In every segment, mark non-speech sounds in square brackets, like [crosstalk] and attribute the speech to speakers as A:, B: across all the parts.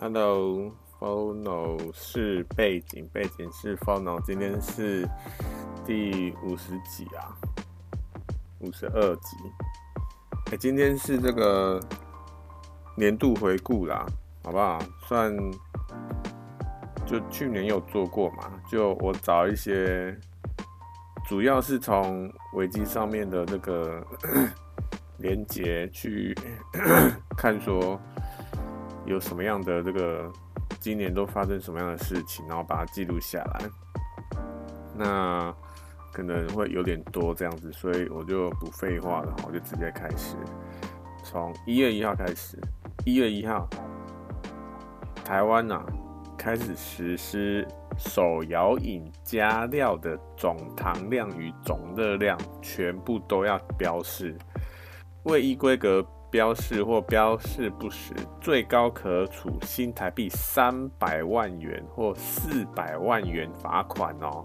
A: Hello，Phono 是背景，背景是 Phono。今天是第五十集啊，五十二集。哎、今天是这个年度回顾啦，好不好？算就去年有做过嘛，就我找一些，主要是从维基上面的那个 [coughs] 连接去 [coughs] 看说。有什么样的这个今年都发生什么样的事情，然后把它记录下来。那可能会有点多这样子，所以我就不废话了，我就直接开始。从一月一号开始，一月一号，台湾啊开始实施手摇饮加料的总糖量与总热量全部都要标示，未依规格。标示或标示不实，最高可处新台币三百万元或四百万元罚款哦。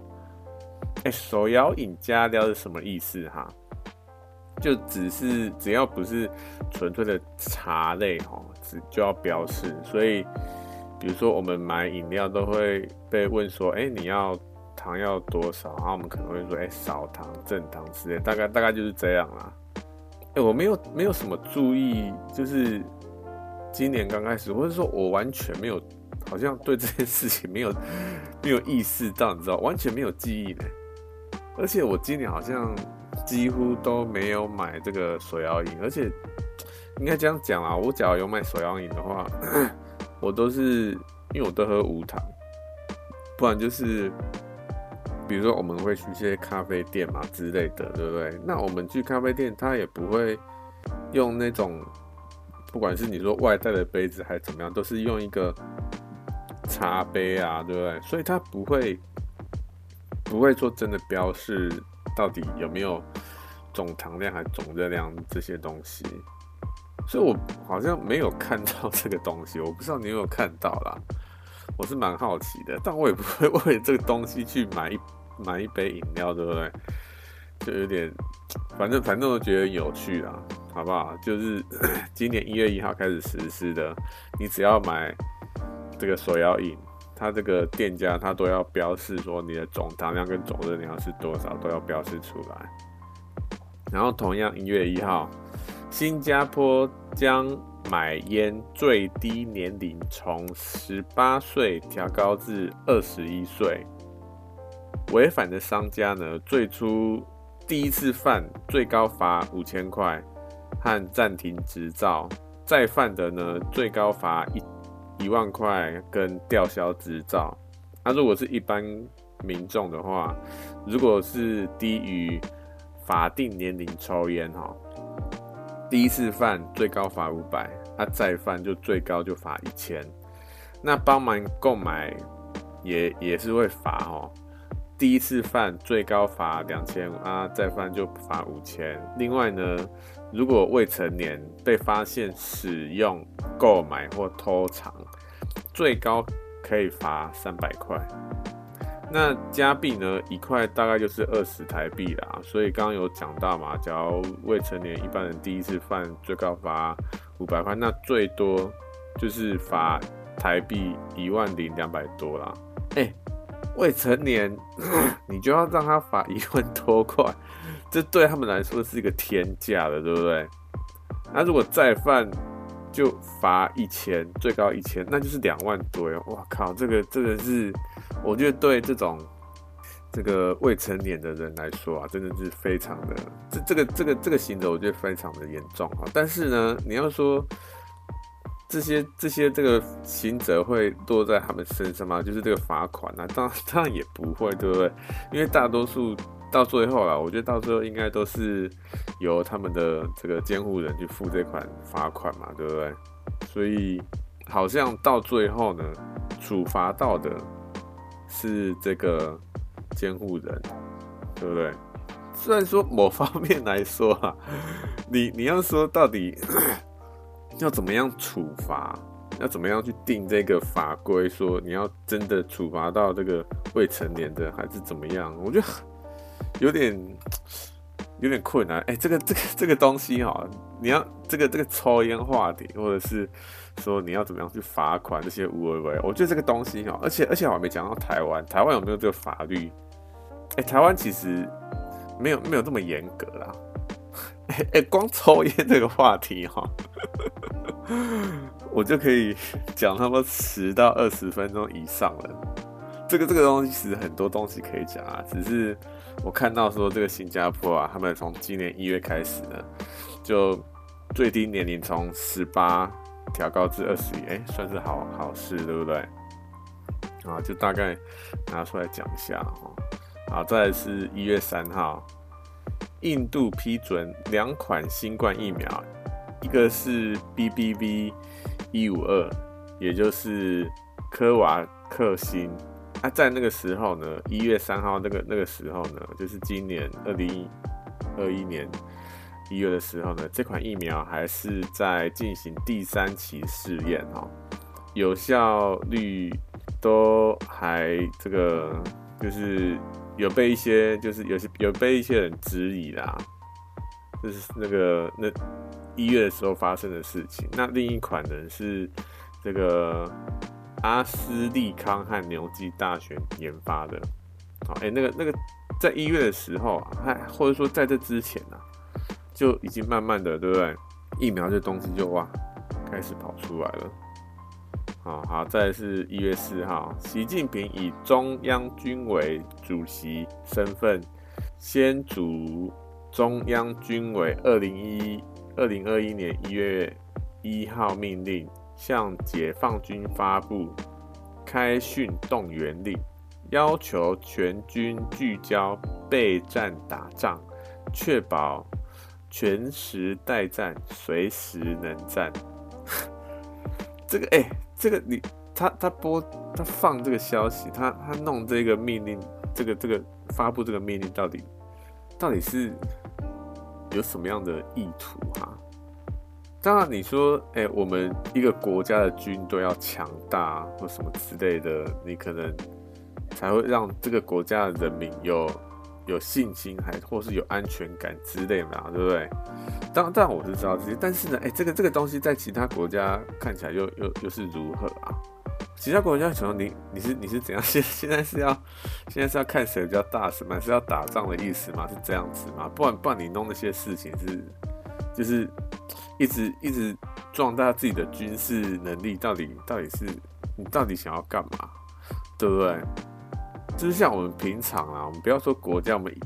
A: 哎，手摇饮加料是什么意思哈？就只是只要不是纯粹的茶类哦，只就要标示。所以，比如说我们买饮料都会被问说，哎，你要糖要多少？然后我们可能会说，哎，少糖、正糖之类，大概大概就是这样啦。哎、我没有没有什么注意，就是今年刚开始，或者说我完全没有，好像对这件事情没有没有意识到，你知道，完全没有记忆呢。而且我今年好像几乎都没有买这个手摇饮，而且应该这样讲啊，我假如有买手摇饮的话，[coughs] 我都是因为我都喝无糖，不然就是。比如说，我们会去一些咖啡店嘛之类的，对不对？那我们去咖啡店，他也不会用那种，不管是你说外带的杯子还是怎么样，都是用一个茶杯啊，对不对？所以他不会不会说真的标示到底有没有总糖量还总热量这些东西。所以我好像没有看到这个东西，我不知道你有没有看到啦。我是蛮好奇的，但我也不会 [laughs] 为这个东西去买一买一杯饮料，对不对？就有点，反正反正我觉得有趣啦，好不好？就是 [coughs] 今年一月一号开始实施的，你只要买这个手摇饮，它这个店家它都要标示说你的总糖量跟总热量是多少，都要标示出来。然后同样一月一号，新加坡将买烟最低年龄从十八岁调高至二十一岁，违反的商家呢，最初第一次犯最高罚五千块和暂停执照，再犯的呢，最高罚一一万块跟吊销执照。那、如果是一般民众的话，如果是低于法定年龄抽烟哈。第一次犯最高罚五百，他再犯就最高就罚一千。那帮忙购买也也是会罚哦。第一次犯最高罚两千五啊，再犯就罚五千。另外呢，如果未成年被发现使用、购买或偷藏，最高可以罚三百块。那加币呢？一块大概就是二十台币啦。所以刚刚有讲到嘛，假如未成年一般人第一次犯，最高罚五百块，那最多就是罚台币一万零两百多啦。哎、未成年 [coughs] 你就要让他罚一万多块，这对他们来说是一个天价的，对不对？那如果再犯，就罚一千，最高一千，那就是两万多哟！哇靠，这个真的是，我觉得对这种这个未成年的人来说啊，真的是非常的，这这个这个这个行者，我觉得非常的严重啊。但是呢，你要说这些这些这个行者会落在他们身上吗？就是这个罚款啊，当然当然也不会，对不对？因为大多数。到最后啦，我觉得到最后应该都是由他们的这个监护人去付这款罚款嘛，对不对？所以好像到最后呢，处罚到的是这个监护人，对不对？虽然说某方面来说啊，[laughs] 你你要说到底 [coughs] 要怎么样处罚，要怎么样去定这个法规，说你要真的处罚到这个未成年的，还是怎么样？我觉得。[coughs] 有点 [coughs] 有点困难，哎、这个这个这个东西哈，你要这个这个抽烟话题，或者是说你要怎么样去罚款这些无为为，我觉得这个东西哦，而且而且我还没讲到台湾，台湾有没有这个法律？哎、台湾其实没有没有这么严格啦。哎、欸欸，光抽烟这个话题哈，[laughs] 我就可以讲差不多十到二十分钟以上了。这个这个东西其实很多东西可以讲啊，只是我看到说这个新加坡啊，他们从今年一月开始呢，就最低年龄从十八调高至二十一，哎，算是好好事，对不对？啊，就大概拿出来讲一下哦。好，再来是一月三号，印度批准两款新冠疫苗，一个是 BBV 一五二，也就是科瓦克星。啊、在那个时候呢，一月三号那个那个时候呢，就是今年二零二一年一月的时候呢，这款疫苗还是在进行第三期试验哦，有效率都还这个就是有被一些就是有些有被一些人质疑啦，就是那个那一月的时候发生的事情。那另一款呢是这个。阿斯利康和牛津大学研发的，好，哎，那个那个，在一月的时候啊，还或者说在这之前呢、就已经慢慢的，对不对？疫苗这东西就哇，开始跑出来了。好好，再是一月四号，习近平以中央军委主席身份，先嘱中央军委二零一二零二一年一月一号命令。向解放军发布开训动员令，要求全军聚焦备战打仗，确保全时待战，随时能战。[laughs] 这个哎、这个你他他播他放这个消息，他他弄这个命令，这个这个发布这个命令，到底到底是有什么样的意图哈？当然，你说，哎、我们一个国家的军队要强大或什么之类的，你可能才会让这个国家的人民有有信心，还或是有安全感之类的，对不对？当然当然我是知道这些，但是呢，哎、这个这个东西在其他国家看起来又又又是如何啊？其他国家什么？你你是你是怎样？现 [laughs] 现在是要现在是要看谁比较大什么？是要打仗的意思吗？是这样子吗？不然不然你弄那些事情是就是。一直一直壮大自己的军事能力，到底到底是你到底想要干嘛，对不对？就是像我们平常啊，我们不要说国家，我们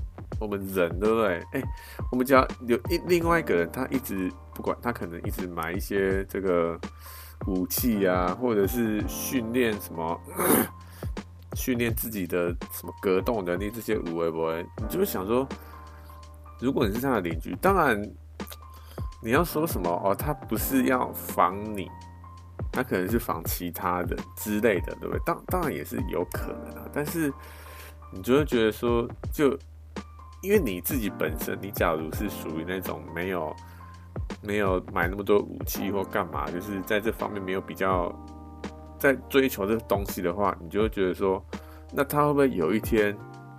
A: 我们人，对不对？哎，我们家有一另外一个人，他一直不管他可能一直买一些这个武器啊，或者是训练什么，训练自己的什么格斗能力这些无为不为，你就会想说，如果你是他的邻居，当然。你要说什么哦？他不是要防你，他可能是防其他的之类的，对不对？当当然也是有可能啊。但是你就会觉得说，就因为你自己本身，你假如是属于那种没有没有买那么多武器或干嘛，就是在这方面没有比较在追求这个东西的话，你就会觉得说，那他会不会有一天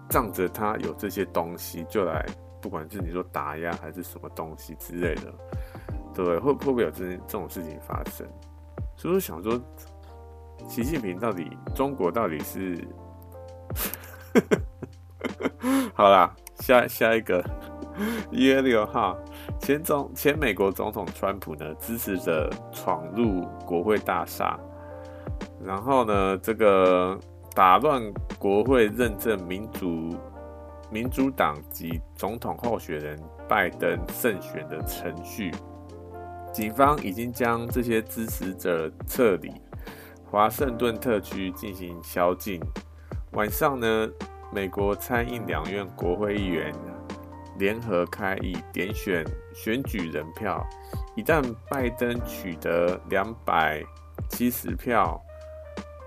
A: 仗着他有这些东西就来？不管是你说打压还是什么东西之类的，对不对？会会不会有这这种事情发生？所以我想说，习近平到底中国到底是？[laughs] 好啦，下下一个一月六号，前总前美国总统川普呢，支持者闯入国会大厦，然后呢，这个打乱国会认证民主。民主党及总统候选人拜登胜选的程序，警方已经将这些支持者撤离华盛顿特区进行宵禁。晚上呢，美国参议两院国会议员联合开议点选选举人票，一旦拜登取得两百七十票，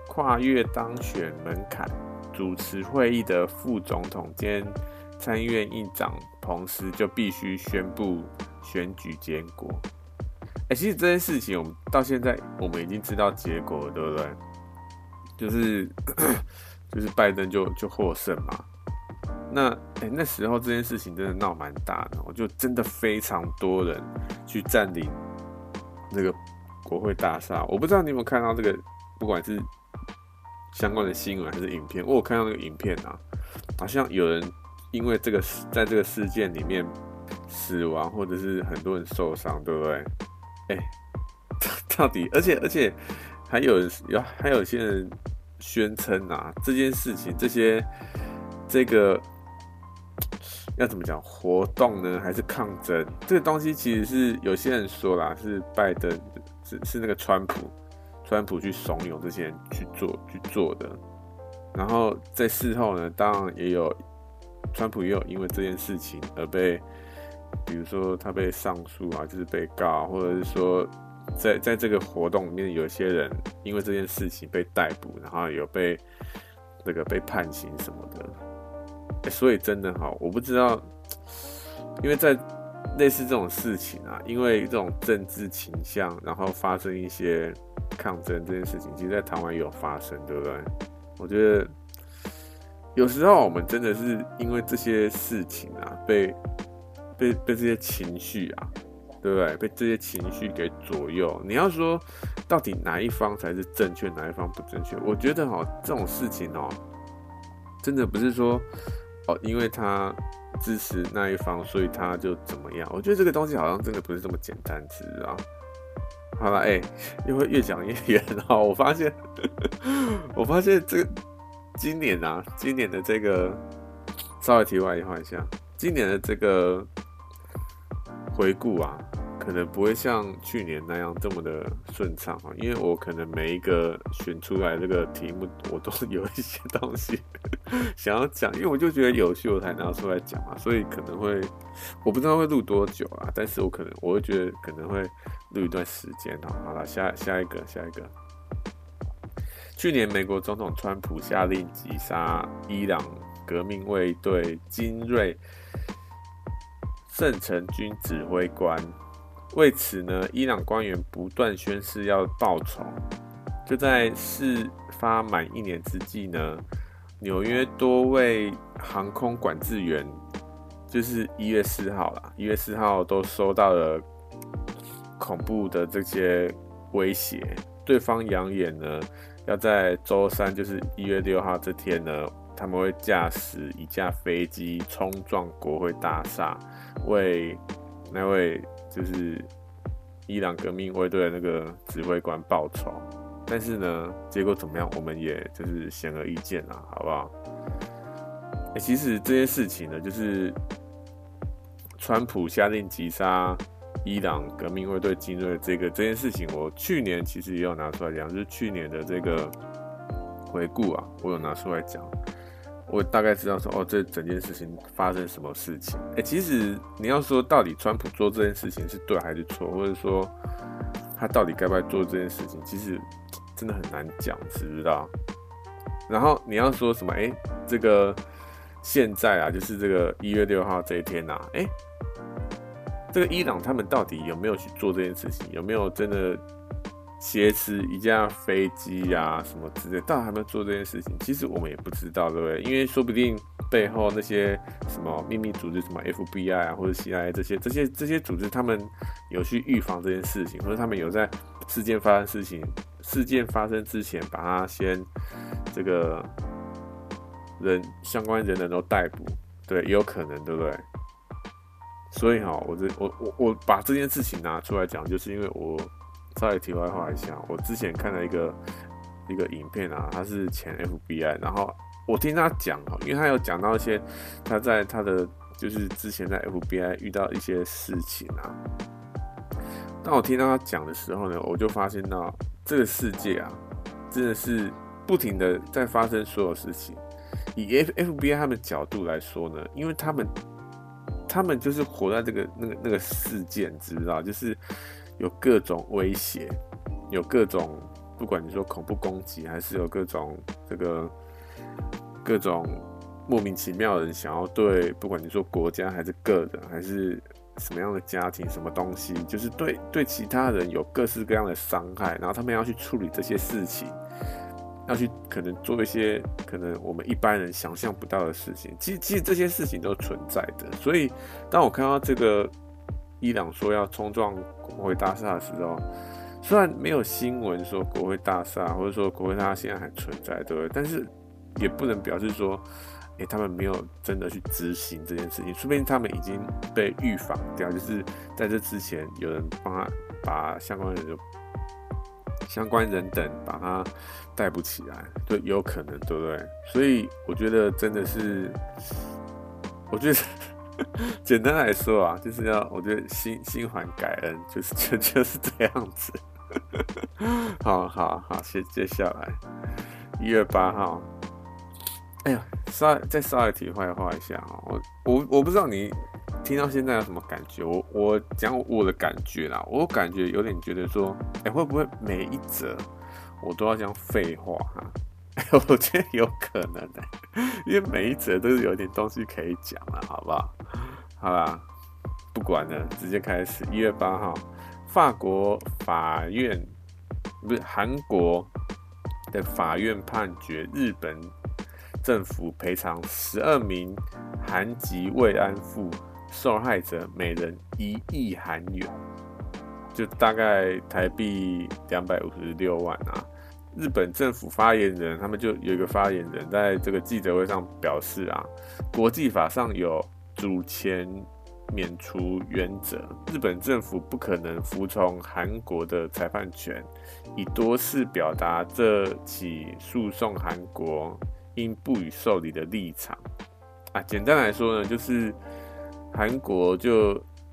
A: 跨越当选门槛。主持会议的副总统兼参议院议长彭斯就必须宣布选举结果。其实这件事情我们到现在我们已经知道结果了，对不对？就是 [coughs] 就是拜登就就获胜嘛。那哎、那时候这件事情真的闹蛮大的，我就真的非常多人去占领那个国会大厦。我不知道你有没有看到这个，不管是相关的新闻还是影片，我有看到那个影片啊，好像有人因为这个在这个事件里面死亡，或者是很多人受伤，对不对？哎、[laughs] 到底，而且而且还有有还有些人宣称啊，这件事情这些这个。要怎么讲活动呢？还是抗争？这个东西其实是有些人说啦，是拜登，是是那个川普，川普去怂恿这些人去做去做的。然后在事后呢，当然也有川普也有因为这件事情而被，比如说他被上诉啊，就是被告，或者是说在在这个活动里面有些人因为这件事情被逮捕，然后有被那个被判刑什么的。所以真的哈，我不知道，因为在类似这种事情啊，因为这种政治倾向，然后发生一些抗争这件事情，其实，在台湾也有发生，对不对？我觉得有时候我们真的是因为这些事情啊，被被被这些情绪啊，对不对？被这些情绪给左右。你要说到底哪一方才是正确，哪一方不正确？我觉得哈，这种事情哦，真的不是说。哦，因为他支持那一方，所以他就怎么样？我觉得这个东西好像真的不是这么简单，知道？好了，哎、欸，又会越讲越远。好，我发现，我发现这个今年啊，今年的这个稍微题外话一下，今年的这个回顾啊。可能不会像去年那样这么的顺畅啊，因为我可能每一个选出来这个题目，我都有一些东西 [laughs] 想要讲，因为我就觉得有趣，我才拿出来讲啊，所以可能会我不知道会录多久啊，但是我可能我会觉得可能会录一段时间哈。好了，下下一个，下一个，去年美国总统川普下令击杀伊朗革命卫队精锐圣城军指挥官。为此呢，伊朗官员不断宣誓要报仇。就在事发满一年之际呢，纽约多位航空管制员，就是一月四号啦，一月四号都收到了恐怖的这些威胁。对方扬言呢，要在周三，就是一月六号这天呢，他们会驾驶一架飞机冲撞国会大厦，为那位。就是伊朗革命卫队的那个指挥官报仇，但是呢，结果怎么样，我们也就是显而易见啦，好不好？欸，其实这件事情呢，就是川普下令击杀伊朗革命卫队精锐这个这件事情，我去年其实也有拿出来讲，就是去年的这个回顾啊，我有拿出来讲。我大概知道说，哦，这整件事情发生什么事情？哎、其实你要说到底，川普做这件事情是对还是错，或者说他到底该不该做这件事情，其实真的很难讲，知不知道？然后你要说什么？哎、这个现在啊，就是这个一月六号这一天呐、啊，哎、这个伊朗他们到底有没有去做这件事情？有没有真的？挟持一架飞机呀，什么之类，到底还没有做这件事情？其实我们也不知道，对不对？因为说不定背后那些什么秘密组织，什么 FBI 啊，或者 CIA 这些、这些、这些组织，他们有去预防这件事情，或者他们有在事件发生事情、事件发生之前，把他先这个人相关人人都逮捕，对，也有可能，对不对？所以哈，我这我我我把这件事情拿出来讲，就是因为我。稍微题外话一下，我之前看了一个一个影片啊，他是前 FBI，然后我听他讲哈，因为他有讲到一些他在他的就是之前在 FBI 遇到一些事情啊。当我听到他讲的时候呢，我就发现到这个世界啊，真的是不停的在发生所有事情。以 F FBI 他们角度来说呢，因为他们他们就是活在这个那个那个事件，知不知道？就是。有各种威胁，有各种，不管你说恐怖攻击，还是有各种这个各种莫名其妙的人想要对，不管你说国家还是个人，还是什么样的家庭，什么东西，就是对对其他人有各式各样的伤害，然后他们要去处理这些事情，要去可能做一些可能我们一般人想象不到的事情。其实其实这些事情都存在的，所以当我看到这个。伊朗说要冲撞国会大厦的时候，虽然没有新闻说国会大厦，或者说国会大厦现在还存在，对不对？但是也不能表示说，诶，他们没有真的去执行这件事情，说不定他们已经被预防掉，就是在这之前有人帮他把相关人就相关人等把他带不起来，对，有可能，对不对？所以我觉得真的是，我觉得。[laughs] 简单来说啊，就是要我觉得心心怀感恩，就是 [laughs] 就就是这样子。好 [laughs] 好好，接接下来一月八号，哎呀，稍再稍微题外话一下啊，我我我不知道你听到现在有什么感觉，我我讲我的感觉啦，我感觉有点觉得说，哎，会不会每一则我都要讲废话哈？[laughs] 我觉得有可能的，因为每一则都是有点东西可以讲了，好不好？好啦，不管了，直接开始。一月八号，法国法院不是韩国的法院判决日本政府赔偿十二名韩籍慰安妇受害者每人一亿韩元，就大概台币两百五十六万啊。日本政府发言人，他们就有一个发言人在这个记者会上表示啊，国际法上有主权免除原则，日本政府不可能服从韩国的裁判权，已多次表达这起诉讼韩国应不予受理的立场。啊，简单来说呢，就是韩国就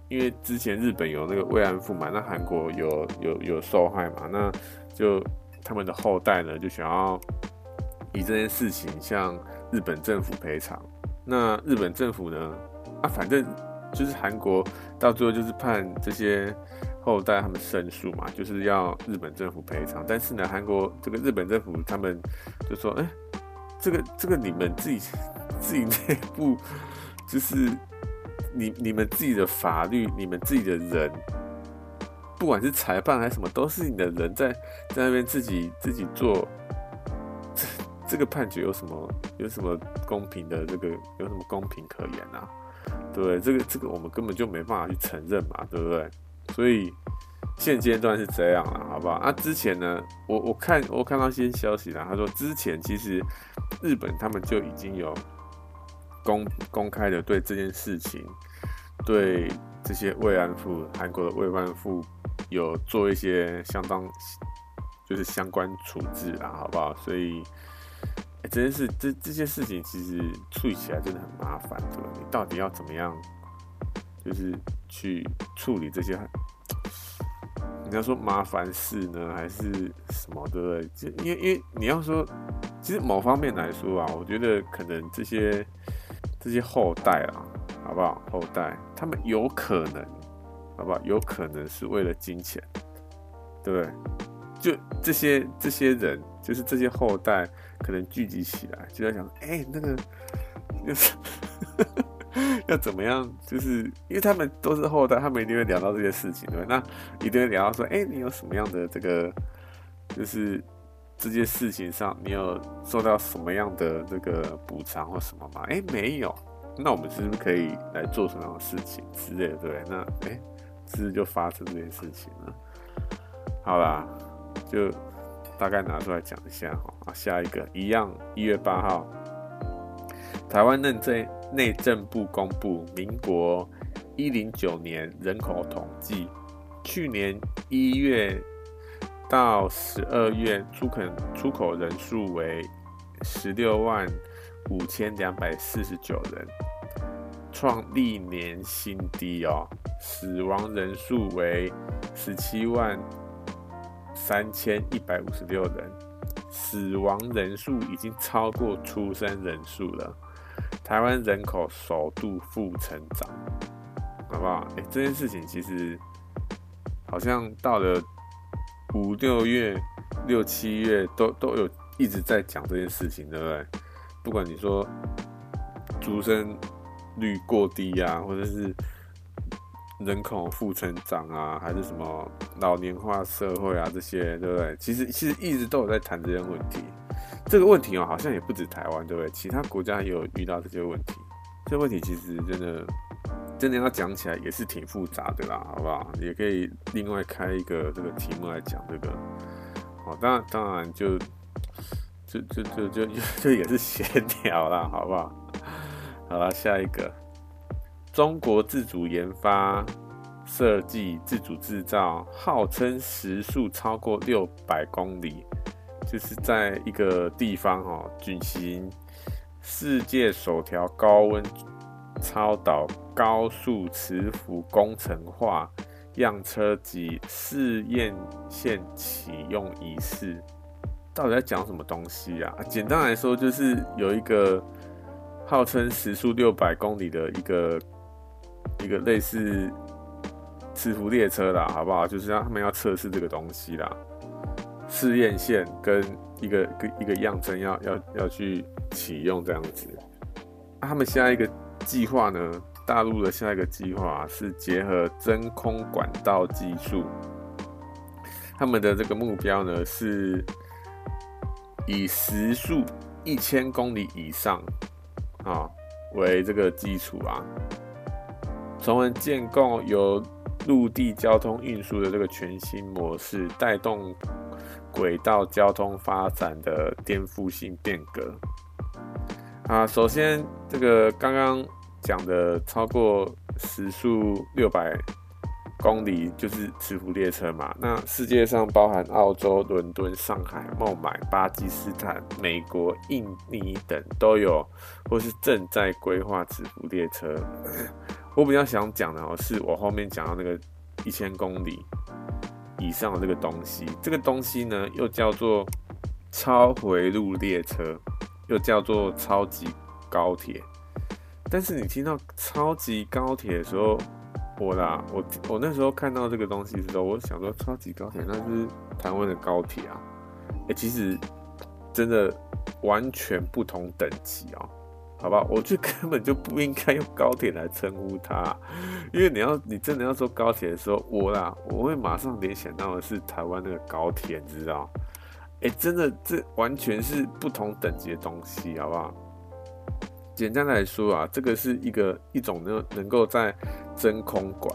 A: 因为之前日本有那个慰安妇嘛，那韩国有有有受害嘛，那就。他们的后代呢，就想要以这件事情向日本政府赔偿。那日本政府呢，啊，反正就是韩国到最后就是判这些后代他们胜诉嘛，就是要日本政府赔偿。但是呢，韩国这个日本政府他们就说，哎、这个这个你们自己自己内部就是你你们自己的法律，你们自己的人。不管是裁判还是什么，都是你的人在在那边自己自己做，这这个判决有什么有什么公平的这个有什么公平可言啊？对不对？这个这个我们根本就没办法去承认嘛，对不对？所以现阶段是这样了，好不好？啊，之前呢，我我看我看到一些消息啦，他说之前其实日本他们就已经有公公开的对这件事情，对这些慰安妇，韩国的慰安妇。有做一些相当就是相关处置啦，好不好？所以，欸、这件事这这些事情其实处理起来真的很麻烦，对吧？你到底要怎么样，就是去处理这些？你要说麻烦事呢，还是什么？对不对？就因为因为你要说，其实某方面来说啊，我觉得可能这些这些后代啊，好不好？后代他们有可能。好不好？有可能是为了金钱，对不对？就这些这些人，就是这些后代，可能聚集起来，就在想，哎、那个，就是 [laughs] 要怎么样？就是因为他们都是后代，他们一定会聊到这些事情，对不对？那一定会聊到说，哎、你有什么样的这个，就是这些事情上，你有受到什么样的这个补偿或什么吗？哎、没有。那我们是不是可以来做什么样的事情之类的，对不对？那哎。是不是就发生这件事情了？好啦，就大概拿出来讲一下哈。啊，下一个一样，一月八号，台湾内政内政部公布民国一零九年人口统计，去年一月到十二月出口出口人数为十六万五千两百四十九人。创历年新低哦，死亡人数为十七万三千一百五十六人，死亡人数已经超过出生人数了。台湾人口首度负成长，好不好？哎、这件事情其实好像到了五六月、六七月都都有一直在讲这件事情，对不对？不管你说出生率过低啊，或者是人口负成长啊，还是什么老年化社会啊，这些对不对？其实其实一直都有在谈这些问题。这个问题哦，好像也不止台湾，对不对？其他国家也有遇到这些问题。这问题其实真的真的要讲起来也是挺复杂的啦，好不好？也可以另外开一个这个题目来讲这个。好，当然当然就就就就就就，也是闲 [laughs] 聊啦，好不好？好了，下一个，中国自主研发、设计、自主制造，号称时速超过六百公里，就是在一个地方哦举行世界首条高温超导高速磁浮工程化样车及试验线启用仪式。到底在讲什么东西啊？简单来说，就是有一个。号称时速六百公里的一个一个类似磁浮列车啦，好不好？就是让他们要测试这个东西啦，试验线跟一个一个样针要要要去启用这样子。他们下一个计划呢？大陆的下一个计划是结合真空管道技术，他们的这个目标呢是以时速一千公里以上。啊，为这个基础啊，从而建构由陆地交通运输的这个全新模式，带动轨道交通发展的颠覆性变革。啊，首先这个刚刚讲的超过时速六百。公里就是磁浮列车嘛，那世界上包含澳洲、伦敦、上海、孟买、巴基斯坦、美国、印尼等都有，或是正在规划磁浮列车。[coughs] 我比较想讲的哦，是我后面讲到那个一千公里以上的这个东西，这个东西呢又叫做超回路列车，又叫做超级高铁。但是你听到超级高铁的时候，我啦，我我那时候看到这个东西的时候，我想说超级高铁那是台湾的高铁啊，哎、其实真的完全不同等级哦，好吧，我觉得根本就不应该用高铁来称呼它，因为你要你真的要说高铁的时候，我啦，我会马上联想到的是台湾那个高铁，你知道？哎、真的这完全是不同等级的东西，好不好？简单来说啊，这个是一个一种能能够在真空管，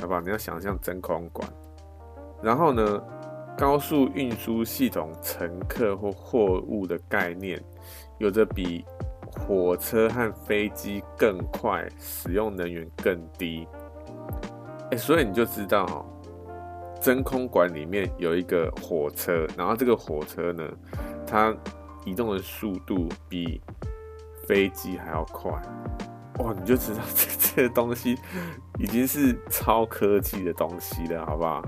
A: 好不好？你要想象真空管，然后呢，高速运输系统乘客或货物的概念，有着比火车和飞机更快，使用能源更低。哎，所以你就知道，真空管里面有一个火车，然后这个火车呢，它移动的速度比飞机还要快，哇！你就知道 [laughs] 这这个东西已经是超科技的东西了，好不好？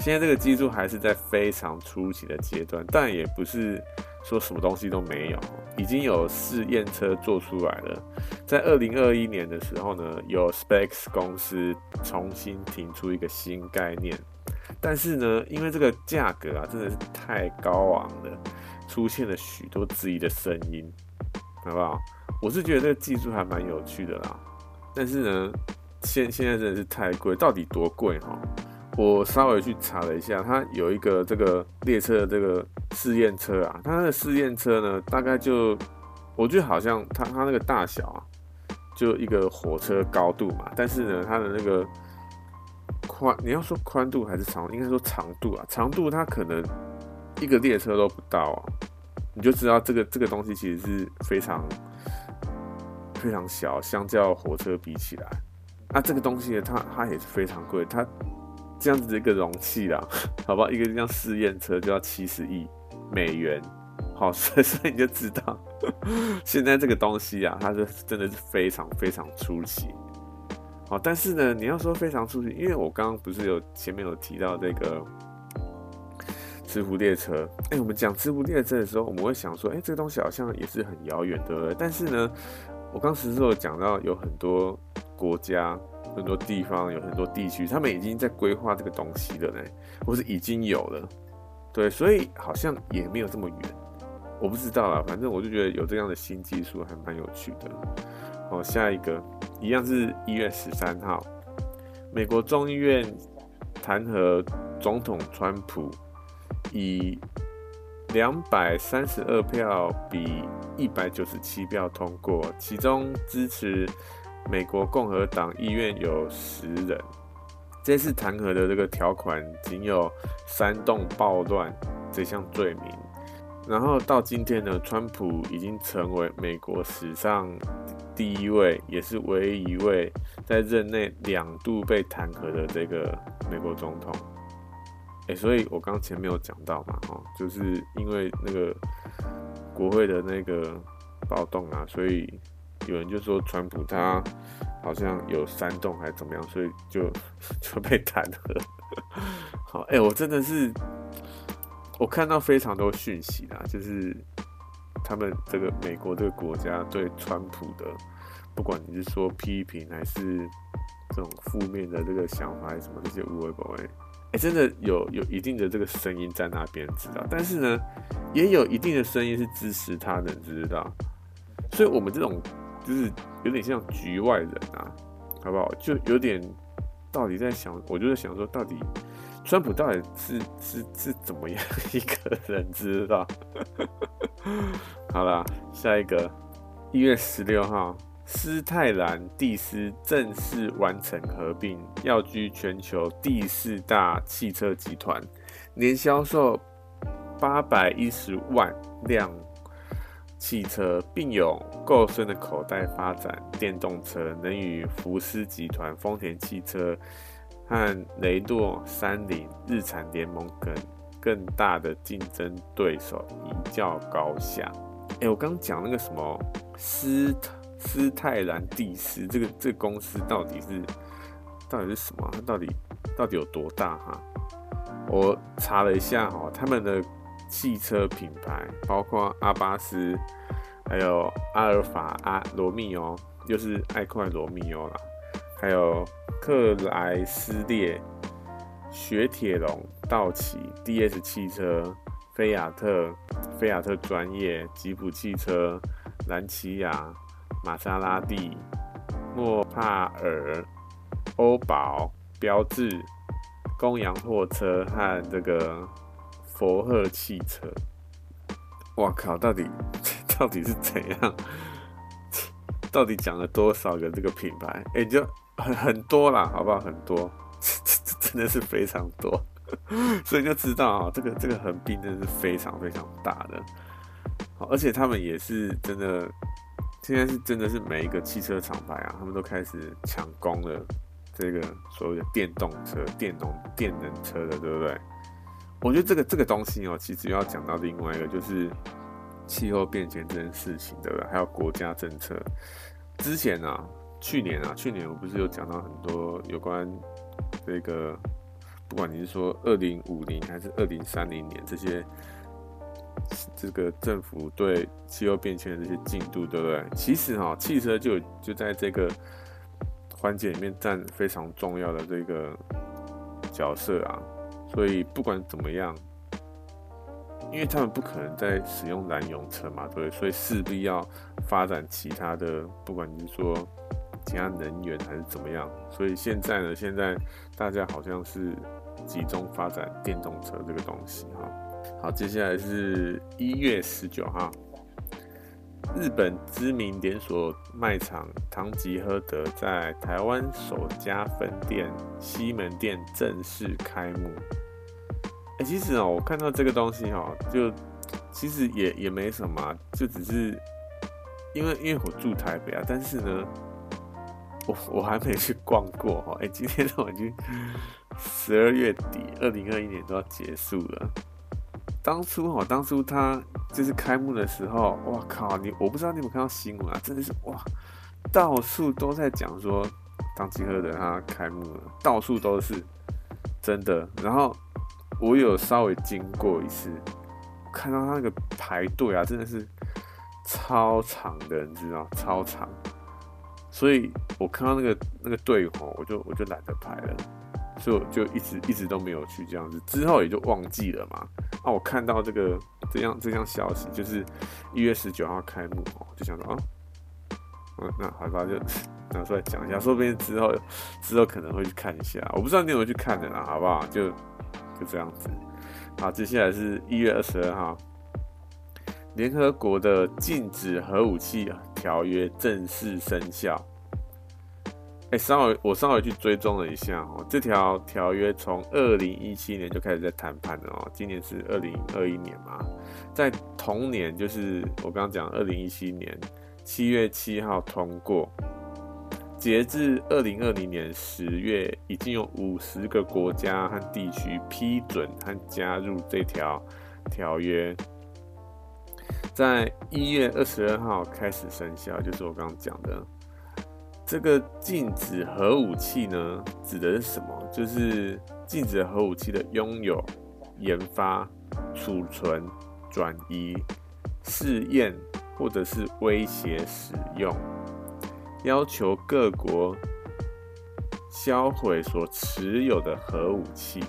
A: 现在这个技术还是在非常初期的阶段，但也不是说什么东西都没有，已经有试验车做出来了。在二零二一年的时候呢，有 Space 公司重新提出一个新概念，但是呢，因为这个价格啊真的是太高昂了，出现了许多质疑的声音，好不好？我是觉得这个技术还蛮有趣的啦，但是呢，现现在真的是太贵，到底多贵哈？我稍微去查了一下，它有一个这个列车的这个试验车啊，它的试验车呢，大概就我觉得好像它它那个大小啊，就一个火车高度嘛，但是呢，它的那个宽，你要说宽度还是长，应该说长度啊，长度它可能一个列车都不到啊，你就知道这个这个东西其实是非常。非常小，相较火车比起来，那这个东西，它它也是非常贵。它这样子的一个容器啦，好不好？一个这样试验车就要七十亿美元，好，所以所以你就知道，现在这个东西啊，它是真的是非常非常初期。好，但是呢，你要说非常初期，因为我刚刚不是有前面有提到这个磁浮列车，哎、我们讲磁浮列车的时候，我们会想说，哎、这个东西好像也是很遥远，对不对？但是呢。我刚时是有讲到，有很多国家、很多地方、有很多地区，他们已经在规划这个东西了呢，或是已经有了，对，所以好像也没有这么远。我不知道啦，反正我就觉得有这样的新技术还蛮有趣的。好，下一个一样是一月十三号，美国众议院弹劾总统川普，以两百三十二票比一百九十七票通过，其中支持美国共和党议院有十人。这次弹劾的这个条款仅有煽动暴乱这项罪名。然后到今天呢，川普已经成为美国史上第一位，也是唯一一位在任内两度被弹劾的这个美国总统。所以我刚前面有讲到嘛，哈，就是因为那个国会的那个暴动啊，所以有人就说川普他好像有煽动还是怎么样，所以就 [laughs] 就被弹劾。好，哎，我真的是。我看到非常多讯息啦，就是他们这个美国这个国家对川普的，不管你是说批评还是这种负面的这个想法，还是什么这些无谓不谓，哎，真的有有一定的这个声音在那边知道，但是呢，也有一定的声音是支持他的，知道，所以我们这种就是有点像局外人啊，好不好？就有点到底在想，我就在想说，到底。川普到底是是是怎么样一个人？知道？[laughs] 好了，下一个，一月十六号，斯泰兰蒂斯正式完成合并，跃居全球第四大汽车集团，年销售八百一十万辆汽车，并有够深的口袋发展电动车，能与福斯集团、丰田汽车。和雷诺、三菱、日产联盟等更大的竞争对手一较高下。哎、欸，我刚讲那个什么斯斯泰兰蒂斯，这个这个公司到底是到底是什么？它到底到底有多大？哈，我查了一下哈，他们的汽车品牌包括阿巴斯，还有阿尔法、阿罗密欧，又是爱快罗密欧啦，还有。克莱斯列、雪铁龙、道奇、DS 汽车、菲亚特、菲亚特专业、吉普汽车、兰奇亚、玛莎拉蒂、莫帕尔、欧宝、标致、公羊货车和这个佛赫汽车。哇靠！到底 [laughs] 到底是怎样？[laughs] 到底讲了多少个这个品牌？哎、欸，就。很很多啦，好不好？很多，这 [laughs] 真的是非常多，所以就知道啊，这个这个横滨真的是非常非常大的，而且他们也是真的，现在是真的是每一个汽车厂牌啊，他们都开始抢攻了这个所谓的电动车、电动电能车的，对不对？我觉得这个这个东西哦，其实要讲到另外一个，就是气候变迁这件事情，对不对？还有国家政策，之前、啊。去年啊，去年我不是有讲到很多有关这个，不管你是说二零五零还是二零三零年这些，这个政府对气候变迁的这些进度，对不对？其实哈，汽车就就在这个环节里面占非常重要的这个角色啊。所以不管怎么样，因为他们不可能再使用燃油车嘛，对不对？所以势必要发展其他的，不管你是说。其他能源还是怎么样？所以现在呢，现在大家好像是集中发展电动车这个东西哈。好，接下来是一月十九号，日本知名连锁卖场唐吉诃德在台湾首家分店西门店正式开幕。哎、其实哦，我看到这个东西哈，就其实也也没什么，就只是因为因为我住台北啊，但是呢。我我还没去逛过哈，哎，今天都已经十二月底，二零二一年都要结束了。当初哈，当初他就是开幕的时候，哇靠，你我不知道你有没有看到新闻啊，真的是哇，到处都在讲说唐吉诃德他开幕了，到处都是真的。然后我有稍微经过一次，看到他那个排队啊，真的是超长的，你知道，超长。所以我看到那个那个队伍，我就我就懒得排了，所以我就一直一直都没有去这样子，之后也就忘记了嘛。啊，我看到这个这样这样消息，就是一月十九号开幕哦，就想说啊，嗯，那好吧，就 [laughs] 拿出来讲一下，说不定之后之后可能会去看一下，我不知道你有没有去看的啦，好不好？就就这样子。好，接下来是一月二十二号，联合国的禁止核武器条约正式生效。哎，稍微我稍微去追踪了一下哦，这条条约从二零一七年就开始在谈判了哦，今年是二零二一年嘛，在同年就是我刚刚讲二零一七年七月七号通过，截至二零二零年十月，已经有五十个国家和地区批准和加入这条条约，在一月二十二号开始生效，就是我刚刚讲的。这个禁止核武器呢，指的是什么？就是禁止核武器的拥有、研发、储存、转移、试验或者是威胁使用，要求各国销毁所持有的核武器。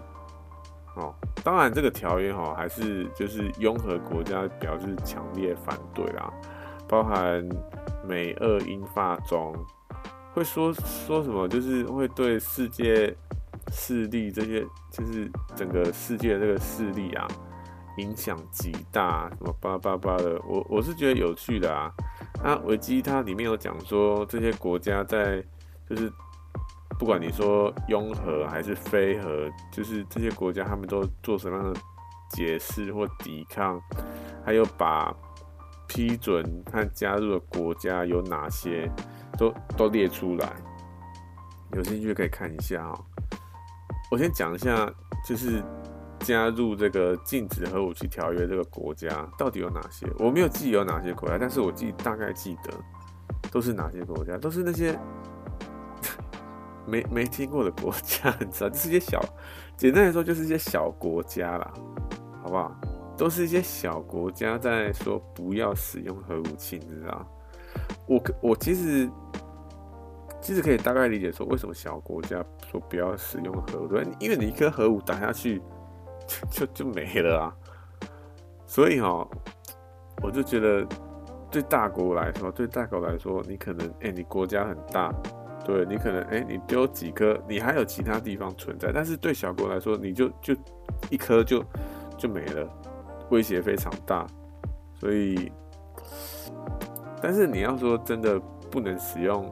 A: 哦，当然这个条约哈，还是就是拥核国家表示强烈反对啦，包含美、俄、英、法、中。会说说什么？就是会对世界势力这些，就是整个世界的这个势力啊，影响极大，什么巴拉巴巴的。我我是觉得有趣的啊。那维基它里面有讲说，这些国家在就是不管你说拥核还是非核，就是这些国家他们都做什么样的解释或抵抗，还有把批准和加入的国家有哪些？都都列出来，有兴趣可以看一下哦。我先讲一下，就是加入这个禁止核武器条约这个国家到底有哪些？我没有记有哪些国家，但是我记大概记得都是哪些国家，都是那些 [laughs] 没没听过的国家，你知道，就是一些小，简单来说就是一些小国家啦，好不好？都是一些小国家在说不要使用核武器，你知道？我我其实其实可以大概理解说，为什么小国家说不要使用核武，因为你一颗核武打下去就 [laughs] 就，就没了啊。所以哈，我就觉得对大国来说，对大国来说，你可能哎、你国家很大，对，你可能哎、你丢几颗，你还有其他地方存在，但是对小国来说，你就就一颗就就没了，威胁非常大，所以。但是你要说真的不能使用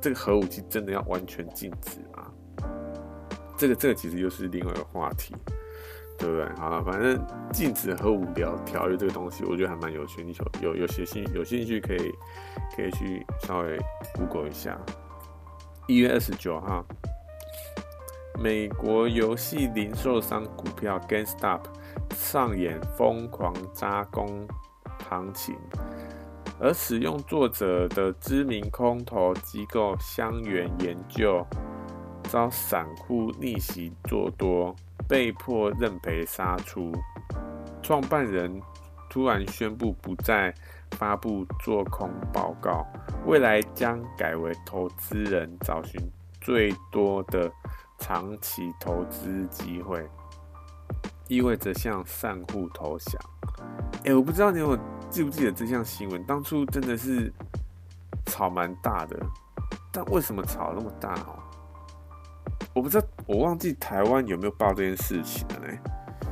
A: 这个核武器，真的要完全禁止啊？这个这个其实又是另外一个话题，对不对？好了，反正禁止核武条条约这个东西，我觉得还蛮有趣。你有有有些兴有兴趣可以可以去稍微 Google 一下。一月二十九号，美国游戏零售商股票 GameStop 上演疯狂轧空行情。而使用作者的知名空头机构香櫞研究遭散户逆袭做多，被迫认赔杀出。创办人突然宣布不再发布做空报告，未来将改为投资人找寻最多的长期投资机会，意味着向散户投降。哎，我不知道你有。记不记得这项新闻？当初真的是炒蛮大的，但为什么炒那么大哦？我不知道，我忘记台湾有没有报这件事情了呢？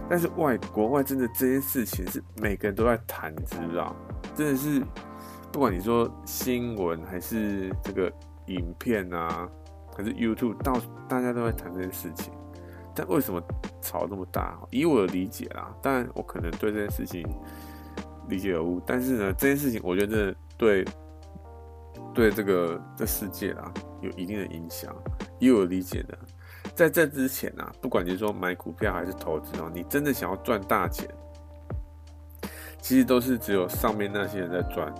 A: 但是外国外真的这件事情是每个人都在谈，知不知道？真的是不管你说新闻还是这个影片啊，还是 YouTube，到大家都在谈这件事情。但为什么炒那么大？以我的理解啦，当然我可能对这件事情。理解有误，但是呢，这件事情我觉得对对这个这世界啊有一定的影响。以我理解的，在这之前啊，不管你说买股票还是投资哦，你真的想要赚大钱，其实都是只有上面那些人在赚，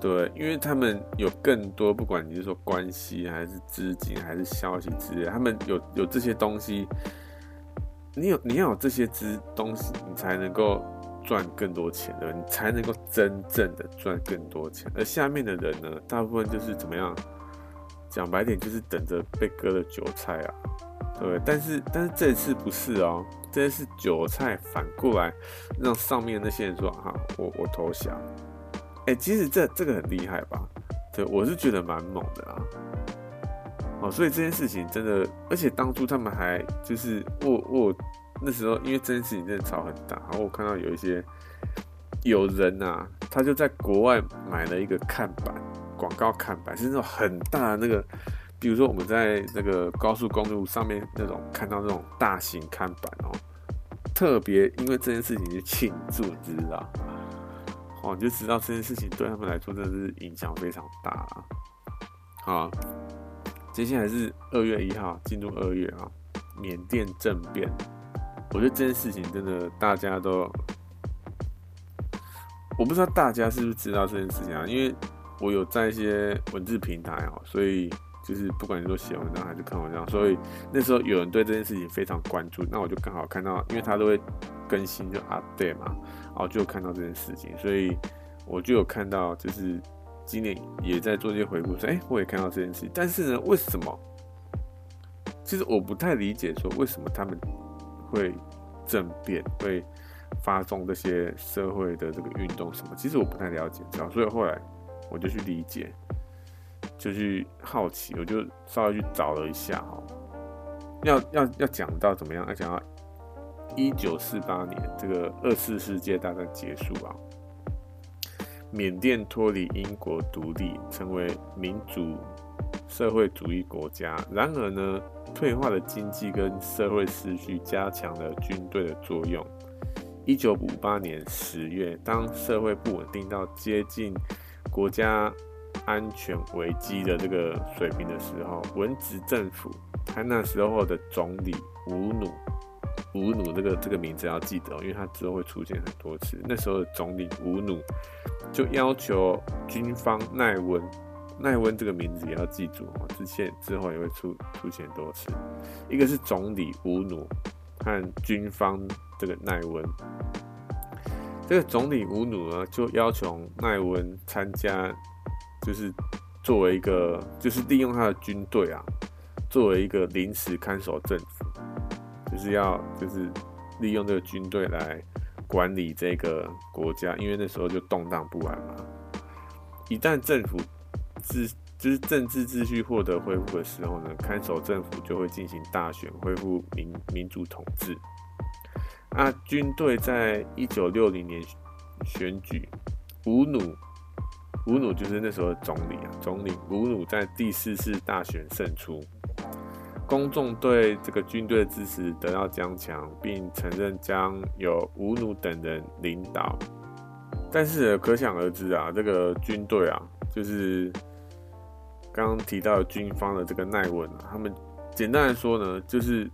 A: 对，因为他们有更多，不管你是说关系还是资金还是消息之类，他们有有这些东西，你有你要有这些资东西，你才能够。赚更多钱的，你才能够真正的赚更多钱。而下面的人呢，大部分就是怎么样？讲白点，就是等着被割的韭菜啊，对不对？但是，但是这次不是哦，这次韭菜反过来让上面那些人说：“哈，我我投降。”哎，其实这这个很厉害吧？对，我是觉得蛮猛的啊。哦，所以这件事情真的，而且当初他们还就是我我。那时候，因为这件事情真的吵很大，然后我看到有一些有人啊，他就在国外买了一个看板，广告看板是那种很大的那个比如说我们在那个高速公路上面那种看到那种大型看板哦，特别因为这件事情去庆祝，你知道？哦，你就知道这件事情对他们来说真的是影响非常大啊。好，接下来是二月一号，进入二月啊，缅甸政变。我觉得这件事情真的大家都，我不知道大家是不是知道这件事情啊？因为我有在一些文字平台哦，所以。就是不管你说写文章还是看文章，所以那时候有人对这件事情非常关注，那我就刚好看到，因为他都会更新就 update 嘛，然后就看到这件事情，所以我就有看到，就是今年也在做一些回顾，说，哎，我也看到这件事情，但是呢，为什么？其实我不太理解，说为什么他们会政变，会发动这些社会的这个运动什么？其实我不太了解，知道，所以后来我就去理解。就去好奇，我就稍微去找了一下哈，要要要讲到怎么样？要讲到一九四八年这个二次世界大战结束啊，缅甸脱离英国独立，成为民主社会主义国家。然而呢，退化的经济跟社会秩序加强了军队的作用。一九五八年十月，当社会不稳定到接近国家。安全危机的这个水平的时候，文职政府他那时候的总理吴努，吴努这个这个名字要记得，因为他之后会出现很多次。那时候的总理吴努就要求军方奈温，奈温这个名字也要记住哦，之前之后也会出出现多次。一个是总理吴努和军方这个奈温，这个总理吴努呢就要求奈温参加。就是作为一个，就是利用他的军队啊，作为一个临时看守政府，就是要就是利用这个军队来管理这个国家，因为那时候就动荡不安嘛。一旦政府秩就是政治秩序获得恢复的时候呢，看守政府就会进行大选，恢复民民主统治。啊，军队在一九六零年选举，吴努。吴努就是那时候的总理啊，总理吴努在第四次大选胜出，公众对这个军队的支持得到加强，并承认将由吴努等人领导。但是可想而知啊，这个军队啊，就是刚刚提到军方的这个奈温啊，他们简单来说呢，就是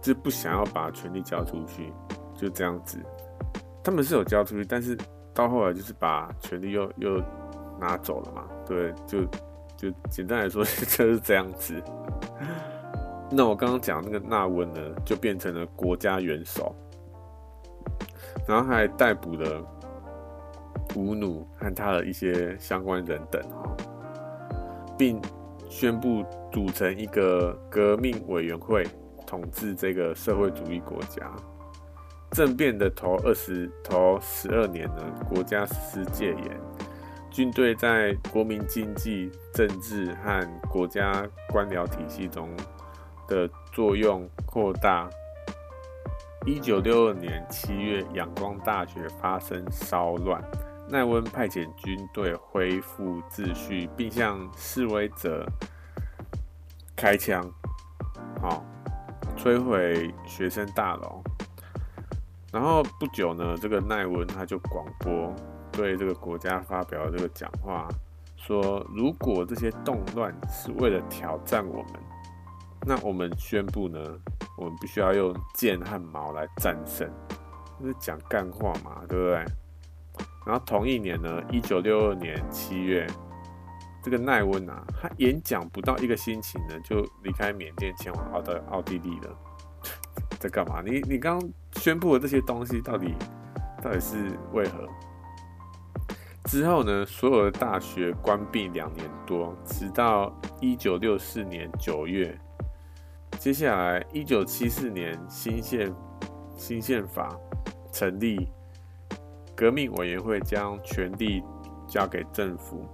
A: 就不想要把权力交出去，就这样子。他们是有交出去，但是。到后来就是把权力又又拿走了嘛，对，就就简单来说就是这样子。[laughs] 那我刚刚讲那个纳温呢，就变成了国家元首，然后还逮捕了吴努和他的一些相关人等哈，并宣布组成一个革命委员会，统治这个社会主义国家。政变的头二十头十二年呢，国家实施戒严，军队在国民经济、政治和国家官僚体系中的作用扩大。一九六二年七月，仰光大学发生骚乱，奈温派遣军队恢复秩序，并向示威者开枪，好，摧毁学生大楼。然后不久呢，这个奈温他就广播对这个国家发表这个讲话，说如果这些动乱是为了挑战我们，那我们宣布呢，我们必须要用剑和矛来战胜，就是讲干话嘛，对不对？然后同一年呢，一九六二年七月，这个奈温啊，他演讲不到一个星期呢，就离开缅甸前往奥的奥地利了。[laughs] 在干嘛？你你刚宣布的这些东西到底到底是为何？之后呢，所有的大学关闭两年多，直到一九六四年九月。接下来，一九七四年新宪新宪法成立，革命委员会将权力交给政府，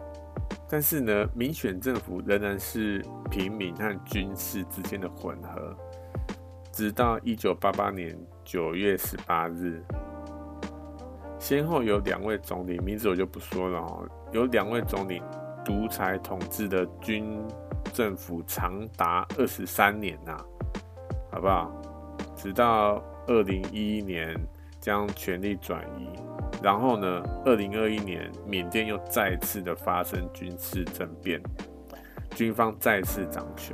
A: 但是呢，民选政府仍然是平民和军事之间的混合。直到一九八八年九月十八日，先后有两位总理，名字我就不说了哦。有两位总理独裁统治的军政府长达二十三年呐、好不好？直到二零一一年将权力转移，然后呢，二零二一年缅甸又再次的发生军事政变，军方再次掌权。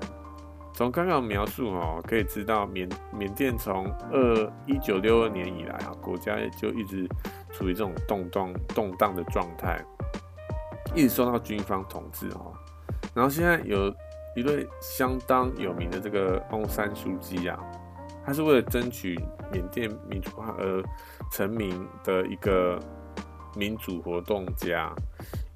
A: 从刚刚描述哦，可以知道缅缅甸从二一九六二年以来啊，国家就一直处于这种动荡动荡的状态，一直受到军方统治哦。然后现在有一位相当有名的这个翁山书记啊，他是为了争取缅甸民主化而成名的一个民主活动家。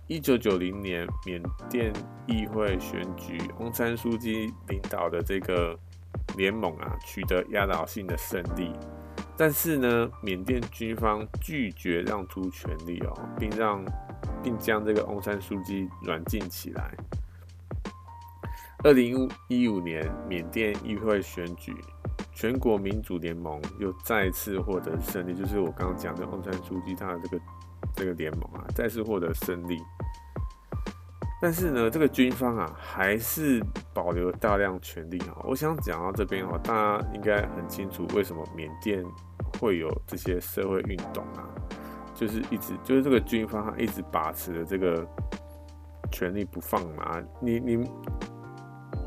A: 一九九零年缅甸议会选举，翁山书记领导的这个联盟啊，取得压倒性的胜利。但是呢，缅甸军方拒绝让出权力哦，并让并将这个翁山书记软禁起来。二零一五年缅甸议会选举，全国民主联盟又再次获得胜利，就是我刚刚讲的翁山书记他的这个这个联盟啊，再次获得胜利。但是呢，这个军方啊，还是保留大量权力啊。我想讲到这边哦，大家应该很清楚为什么缅甸会有这些社会运动啊，就是一直就是这个军方，一直把持着这个权力不放嘛。你你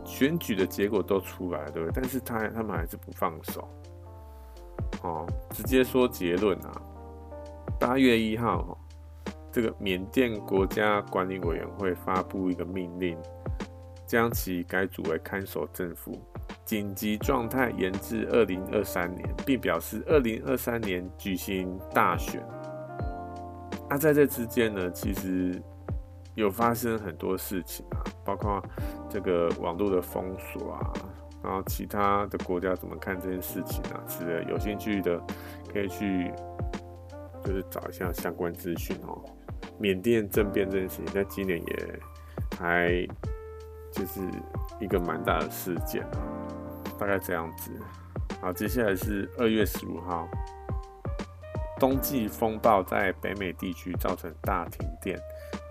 A: 选举的结果都出来了，对不对？但是他他们还是不放手。哦，直接说结论啊，八月一号。这个缅甸国家管理委员会发布一个命令，将其改组为看守政府，紧急状态延至二零二三年，并表示二零二三年举行大选。那、啊、在这之间呢，其实有发生很多事情啊，包括这个网络的封锁啊，然后其他的国家怎么看这件事情啊？是的，有兴趣的可以去就是找一下相关资讯哦。缅甸政变这件事情，在今年也还就是一个蛮大的事件啊，大概这样子。好，接下来是二月十五号，冬季风暴在北美地区造成大停电，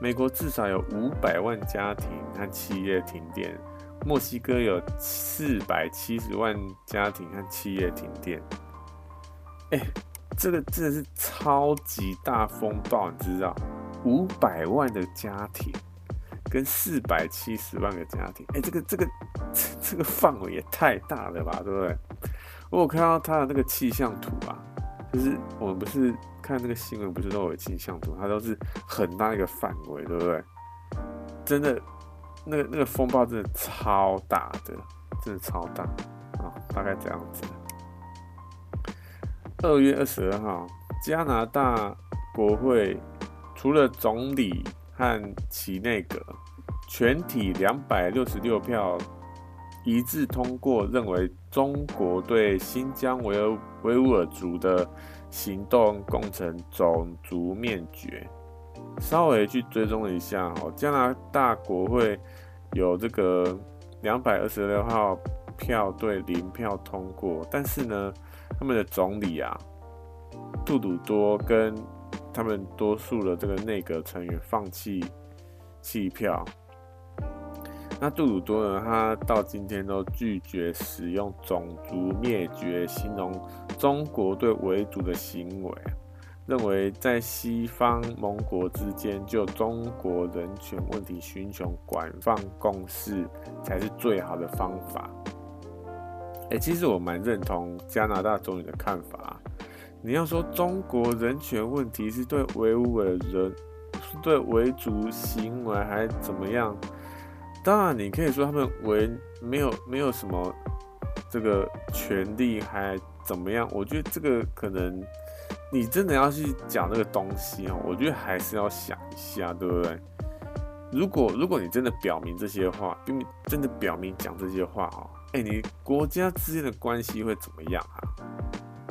A: 美国至少有五百万家庭和企业停电，墨西哥有四百七十万家庭和企业停电。哎，这个真的是超级大风暴，你知道？五百万的家庭跟四百七十万个家庭，哎、这个这个这个范围也太大了吧，对不对？我有看到他的那个气象图啊，就是我们不是看那个新闻，不是都有气象图，它都是很大一个范围，对不对？真的，那个那个风暴真的超大的，真的超大啊，大概这样子。二月二十二号，加拿大国会。除了总理和其内阁，全体两百六十六票一致通过，认为中国对新疆维吾维吾尔族的行动构成种族灭绝。稍微去追踪一下，哦，加拿大国会有这个两百二十六号票对零票通过，但是呢，他们的总理啊，杜鲁多跟他们多数的这个内阁成员放弃弃票。那杜鲁多呢？他到今天都拒绝使用“种族灭绝”形容中国对维族的行为，认为在西方盟国之间就中国人权问题寻求广泛共识才是最好的方法。哎，其实我蛮认同加拿大总理的看法。你要说中国人权问题是对维吾尔人，是对维族行为还怎么样？当然，你可以说他们为没有没有什么这个权利还怎么样？我觉得这个可能你真的要去讲这个东西哦，我觉得还是要想一下，对不对？如果如果你真的表明这些话，并真的表明讲这些话哦，哎，你国家之间的关系会怎么样啊？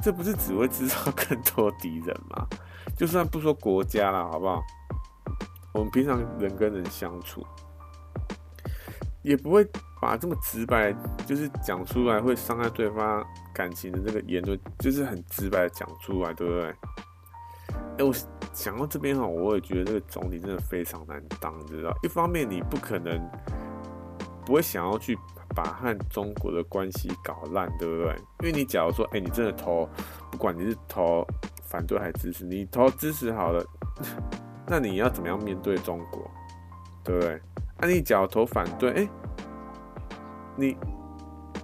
A: 这不是只会制造 [laughs] 更多敌人吗？就算不说国家了，好不好？我们平常人跟人相处，也不会把这么直白，就是讲出来会伤害对方感情的这个言论，就是很直白的讲出来，对不对？哎，我想到这边哈，我也觉得这个总理真的非常难当，你知道？一方面你不可能不会想要去把和中国的关系搞烂，对不对？因为你假如说，哎，你真的投，不管你是投反对还是支持，你投支持好了，[laughs] 那你要怎么样面对中国，对不对？那你假如投反对，哎，你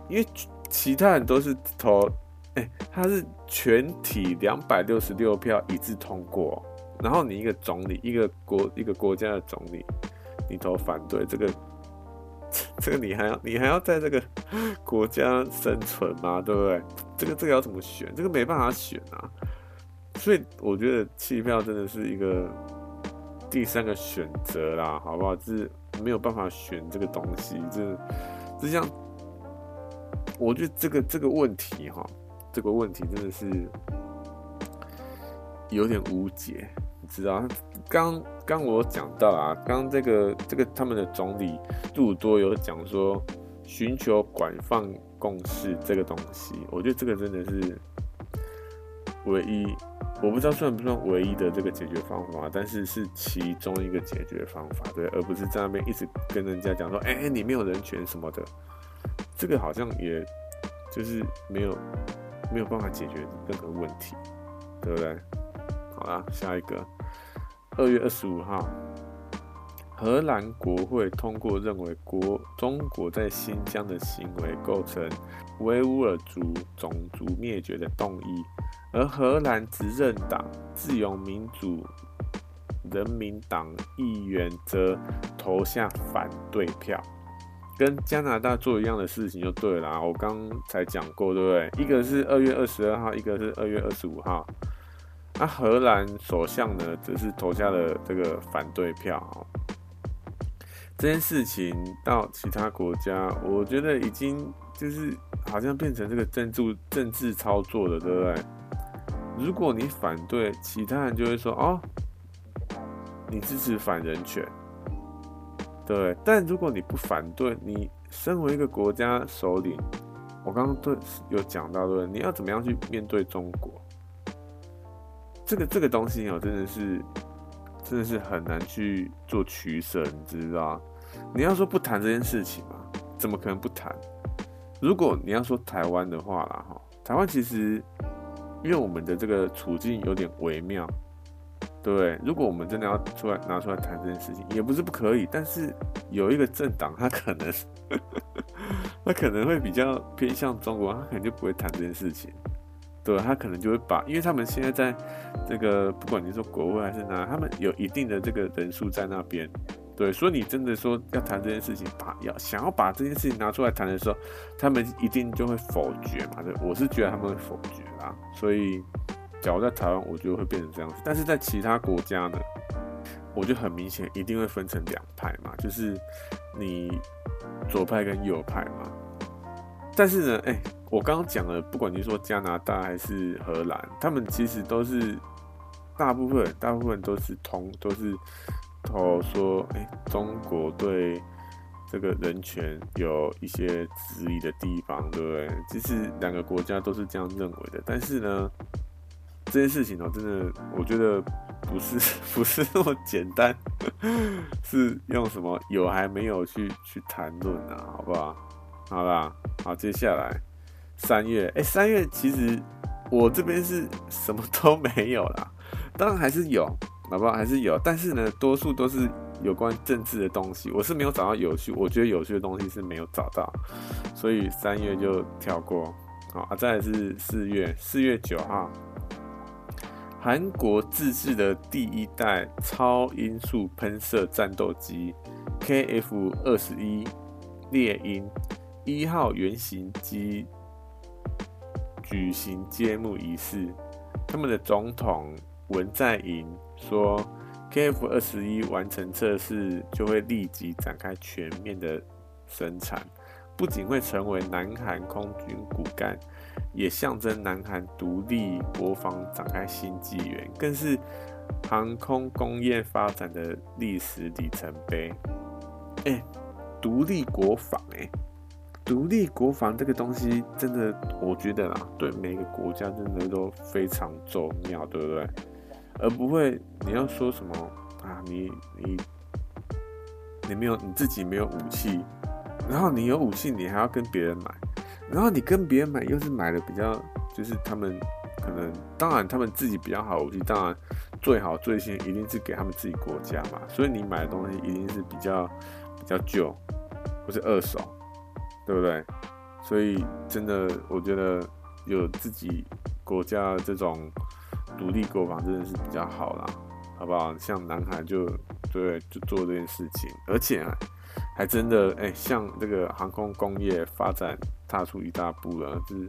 A: 因为其他人都是投，哎，他是全体两百六十六票一致通过，然后你一个总理，一个国一个国家的总理，你投反对这个。[laughs] 这个你还要你还要在这个国家生存吗？对不对？这个这个要怎么选？这个没办法选啊。所以我觉得弃票真的是一个第三个选择啦，好不好？就是没有办法选这个东西，这这像我觉得这个这个问题哈，这个问题真的是有点无解。你知道，刚刚我讲到啊，刚这个这个他们的总理杜多有讲说，寻求广泛共识这个东西，我觉得这个真的是唯一，我不知道算不算唯一的这个解决方法，但是是其中一个解决方法，对，而不是在那边一直跟人家讲说，哎、欸，你没有人权什么的，这个好像也就是没有没有办法解决任何问题，对不对？好啦，下一个。二月二十五号，荷兰国会通过认为国中国在新疆的行为构成维吾尔族种族灭绝的动议，而荷兰执政党自由民主人民党议员则投下反对票，跟加拿大做一样的事情就对了。我刚才讲过，对不对？一个是二月二十二号，一个是二月二十五号。那、啊、荷兰首相呢，则是投下了这个反对票。这件事情到其他国家，我觉得已经就是好像变成这个政治政治操作了，对不对？如果你反对，其他人就会说哦，你支持反人权，对。但如果你不反对，你身为一个国家首领，我刚刚对有讲到，对，你要怎么样去面对中国？这个这个东西哦，真的是，真的是很难去做取舍，你知道？你要说不谈这件事情嘛，怎么可能不谈？如果你要说台湾的话啦，哈，台湾其实因为我们的这个处境有点微妙，对？如果我们真的要出来拿出来谈这件事情，也不是不可以，但是有一个政党，他可能，[laughs] 他可能会比较偏向中国，他可能就不会谈这件事情。对，他可能就会把，因为他们现在在这个，不管你说国外还是哪，他们有一定的这个人数在那边。对，所以你真的说要谈这件事情，把要想要把这件事情拿出来谈的时候，他们一定就会否决嘛。对，我是觉得他们会否决啦。所以，假如在台湾，我觉得会变成这样子。但是在其他国家呢，我就很明显一定会分成两派嘛，就是你左派跟右派嘛。但是呢，哎、我刚刚讲了，不管你说加拿大还是荷兰，他们其实都是大部分，大部分都是同，都是投说，哎、中国对这个人权有一些质疑的地方，对不对？其实两个国家都是这样认为的。但是呢，这件事情呢，真的，我觉得不是 [laughs] 不是那么简单，是用什么有还没有去去谈论啊？好不好？好啦，好，接下来。三月，哎、三月其实我这边是什么都没有啦，当然还是有，好不好？还是有，但是呢，多数都是有关政治的东西，我是没有找到有趣，我觉得有趣的东西是没有找到，所以三月就跳过。好啊，再是四月，四月九号，韩国自制的第一代超音速喷射战斗机 KF 二十一猎鹰一号原型机。举行揭幕仪式，他们的总统文在寅说，KF 二十一完成测试就会立即展开全面的生产，不仅会成为南韩空军骨干，也象征南韩独立国防展开新纪元，更是航空工业发展的历史里程碑。哎、独立国防、欸，独立国防这个东西，真的，我觉得啦，对每个国家真的都非常重要，对不对？而不会你要说什么啊，你你你没有你自己没有武器，然后你有武器，你还要跟别人买，然后你跟别人买又是买的比较，就是他们可能，当然他们自己比较好武器，当然最好最新一定是给他们自己国家嘛，所以你买的东西一定是比较比较旧，不是二手，对不对？所以真的，我觉得有自己国家这种独立国防真的是比较好啦，好不好？像男孩就对，就做这件事情，而且，还真的哎、像这个航空工业发展踏出一大步了，这是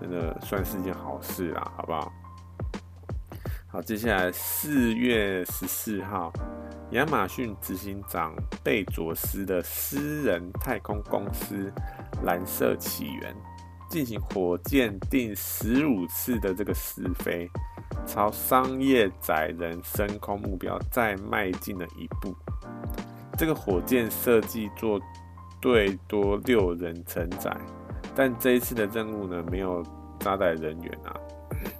A: 真的算是一件好事啦，好不好？好，接下来四月十四号，亚马逊执行长贝佐斯的私人太空公司。蓝色起源进行火箭第十五次的这个试飞，朝商业载人升空目标再迈进了一步。这个火箭设计做最多六人承载，但这一次的任务呢，没有搭载人员啊。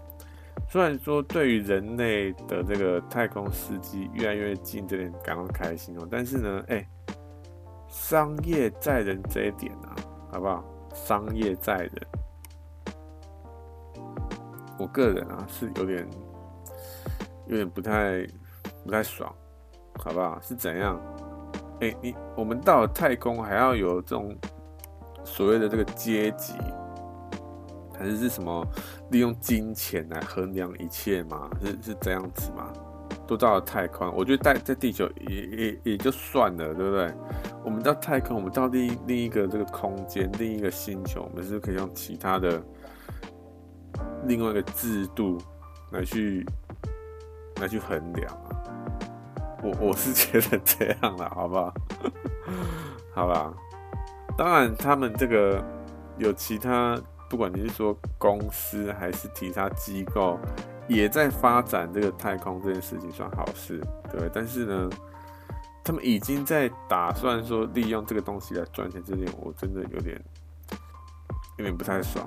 A: [coughs] 虽然说对于人类的这个太空司机越来越近，这点感到开心哦，但是呢，哎、商业载人这一点啊。好不好？商业载人，我个人啊是有点有点不太不太爽，好不好？是怎样？哎、你我们到了太空还要有这种所谓的这个阶级，还是是什么利用金钱来衡量一切吗？是是这样子吗？都到了太空，我觉得在在地球也也也就算了，对不对？我们到太空，我们到另另一个这个空间，另一个星球，我们是可以用其他的另外一个制度来去来去衡量啊。我我是觉得这样了，好不好？[laughs] 好吧。当然，他们这个有其他，不管你是说公司还是其他机构，也在发展这个太空这件事情，算好事，对。但是呢。他们已经在打算说利用这个东西来赚钱，这点我真的有点有点不太爽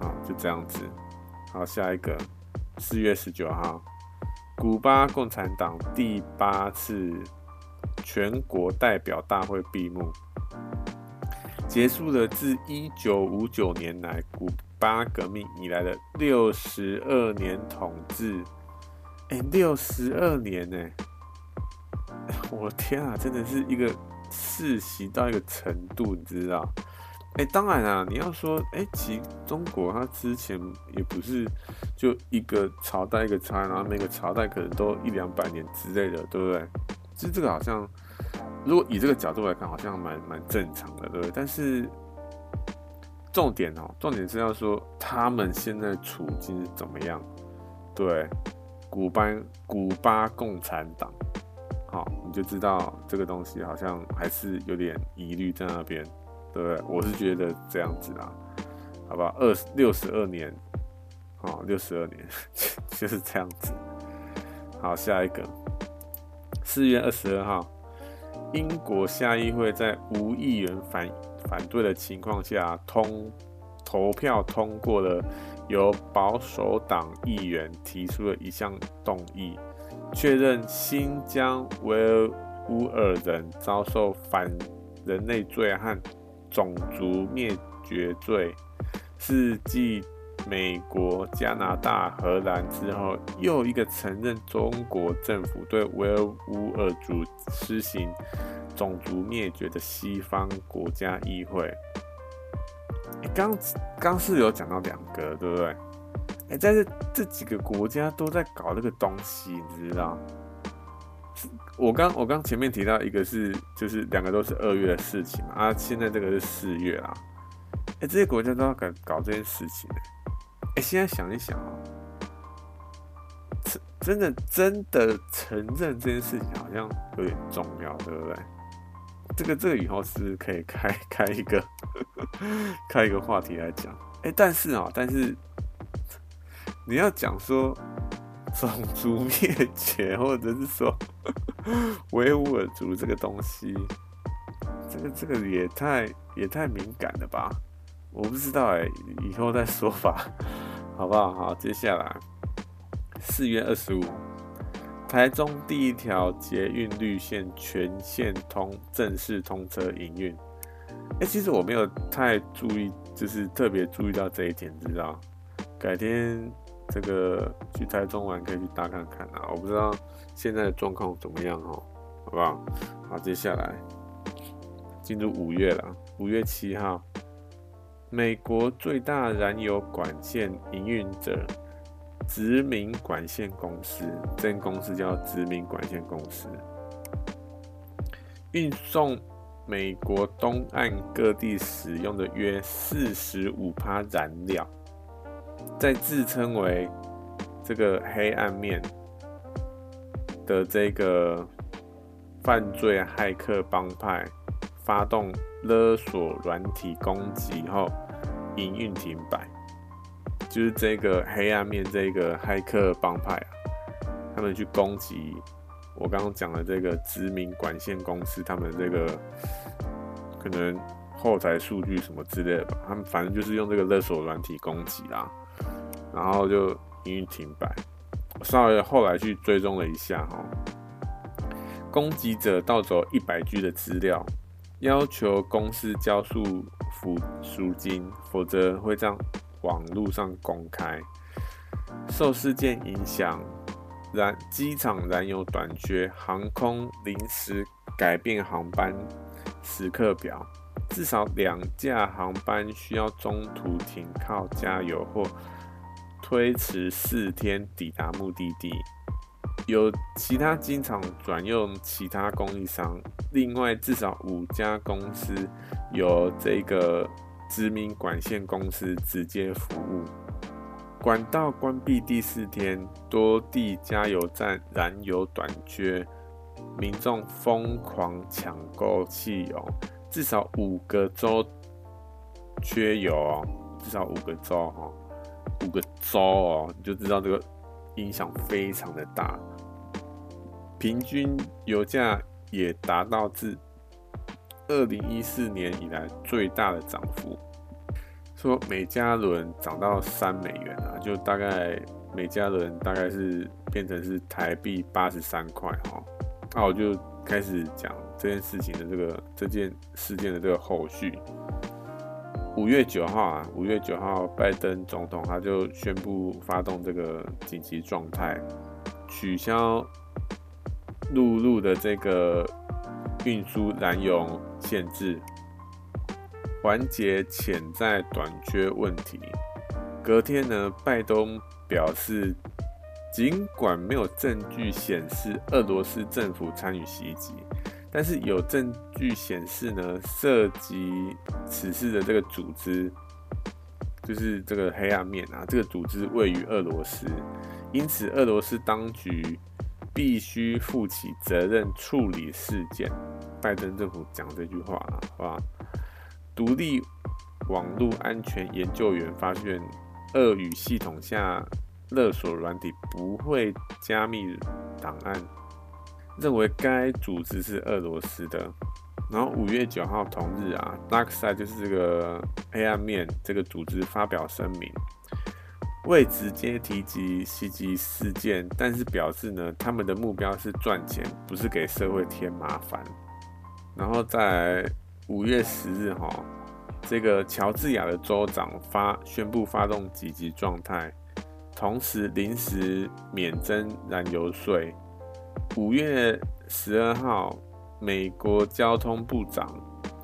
A: 啊！就这样子，好，下一个四月十九号，古巴共产党第八次全国代表大会闭幕，结束了自一九五九年来古巴革命以来的六十二年统治。哎，六十二年呢、[laughs] 我天啊，真的是一个世袭到一个程度，你知道？哎、当然啊，你要说，哎、其中国它之前也不是就一个朝代一个朝代，然后每个朝代可能都一两百年之类的，对不对？其实这个好像，如果以这个角度来看，好像蛮蛮正常的，对不对？但是重点哦，重点是要说他们现在处境怎么样？对，古巴古巴共产党。好，你就知道这个东西好像还是有点疑虑在那边，对？我是觉得这样子啦，好吧，二六十二年，好，六十二年 [laughs] 就是这样子。好，下一个，四月二十二号，英国下议会在无议员反反对的情况下通投票通过了由保守党议员提出的一项动议。确认新疆维尔乌尔人遭受反人类罪和种族灭绝罪，是继美国、加拿大、荷兰之后又一个承认中国政府对维尔乌尔族施行种族灭绝的西方国家议会。刚刚是有讲到两个，对不对？哎，在这这几个国家都在搞这个东西，你知道？我刚我刚前面提到一个是，就是两个都是二月的事情嘛，啊，现在这个是四月啦。哎，这些国家都要搞搞这件事情。哎，现在想一想啊，真的真的承认这件事情好像有点重要，对不对？这个这个以后是可以开开一个 [laughs] 开一个话题来讲？哎，但是啊，但是。你要讲说种族灭绝，或者是说 [laughs] 维吾尔族这个东西，这个这个也太也太敏感了吧？我不知道哎、以后再说吧，好不好？好，接下来四月二十五，台中第一条捷运绿线全线通正式通车营运，哎，其实我没有太注意，就是特别注意到这一点，知道？改天这个去台中玩可以去搭看看啊！我不知道现在的状况怎么样哦，好不好？好，接下来进入五月了，五月七号，美国最大燃油管线营运者殖民管线公司，这间公司叫殖民管线公司，运送美国东岸各地使用的约四十五趴燃料，在自称为这个黑暗面的这个犯罪骇客帮派发动勒索软体攻击后，营运停摆。就是这个黑暗面这个骇客帮派啊，他们去攻击。我刚刚讲的这个殖民管线公司，他们这个可能后台数据什么之类的吧，他们反正就是用这个勒索软体攻击啦，然后就营运停摆。稍微后来去追踪了一下哈，攻击者盗走一百 G 的资料，要求公司交付赎金，否则会将网络上公开。受事件影响。燃机场燃油短缺，航空临时改变航班时刻表，至少两架航班需要中途停靠加油或推迟四天抵达目的地。有其他机场转用其他供应商，另外至少五家公司由这个知名管线公司直接服务。管道关闭第四天，多地加油站燃油短缺，民众疯狂抢购汽油，至少五个州缺油哦，至少五个州哦，五个州哦，你就知道这个影响非常的大。平均油价也达到自二零一四年以来最大的涨幅。说每加仑涨到三美元啊，就大概每加仑大概是变成是台币八十三块哈。那我就开始讲这件事情的这个这件事件的这个后续。五月九号啊，五月九号，拜登总统他就宣布发动这个紧急状态，取消陆路的这个运输燃油限制。缓解潜在短缺问题。隔天呢，拜登表示，尽管没有证据显示俄罗斯政府参与袭击，但是有证据显示呢，涉及此事的这个组织，就是这个黑暗面啊，这个组织位于俄罗斯，因此俄罗斯当局必须负起责任处理事件。拜登政府讲这句话啊，好吧？独立网络安全研究员发现，俄语系统下勒索软体不会加密档案，认为该组织是俄罗斯的。然后五月九号同日啊，DarkSide 就是这个黑暗面这个组织发表声明，未直接提及袭击事件，但是表示呢，他们的目标是赚钱，不是给社会添麻烦。然后在五月十日，哈，这个乔治亚的州长发宣布发动紧急状态，同时临时免征燃油税。五月十二号，美国交通部长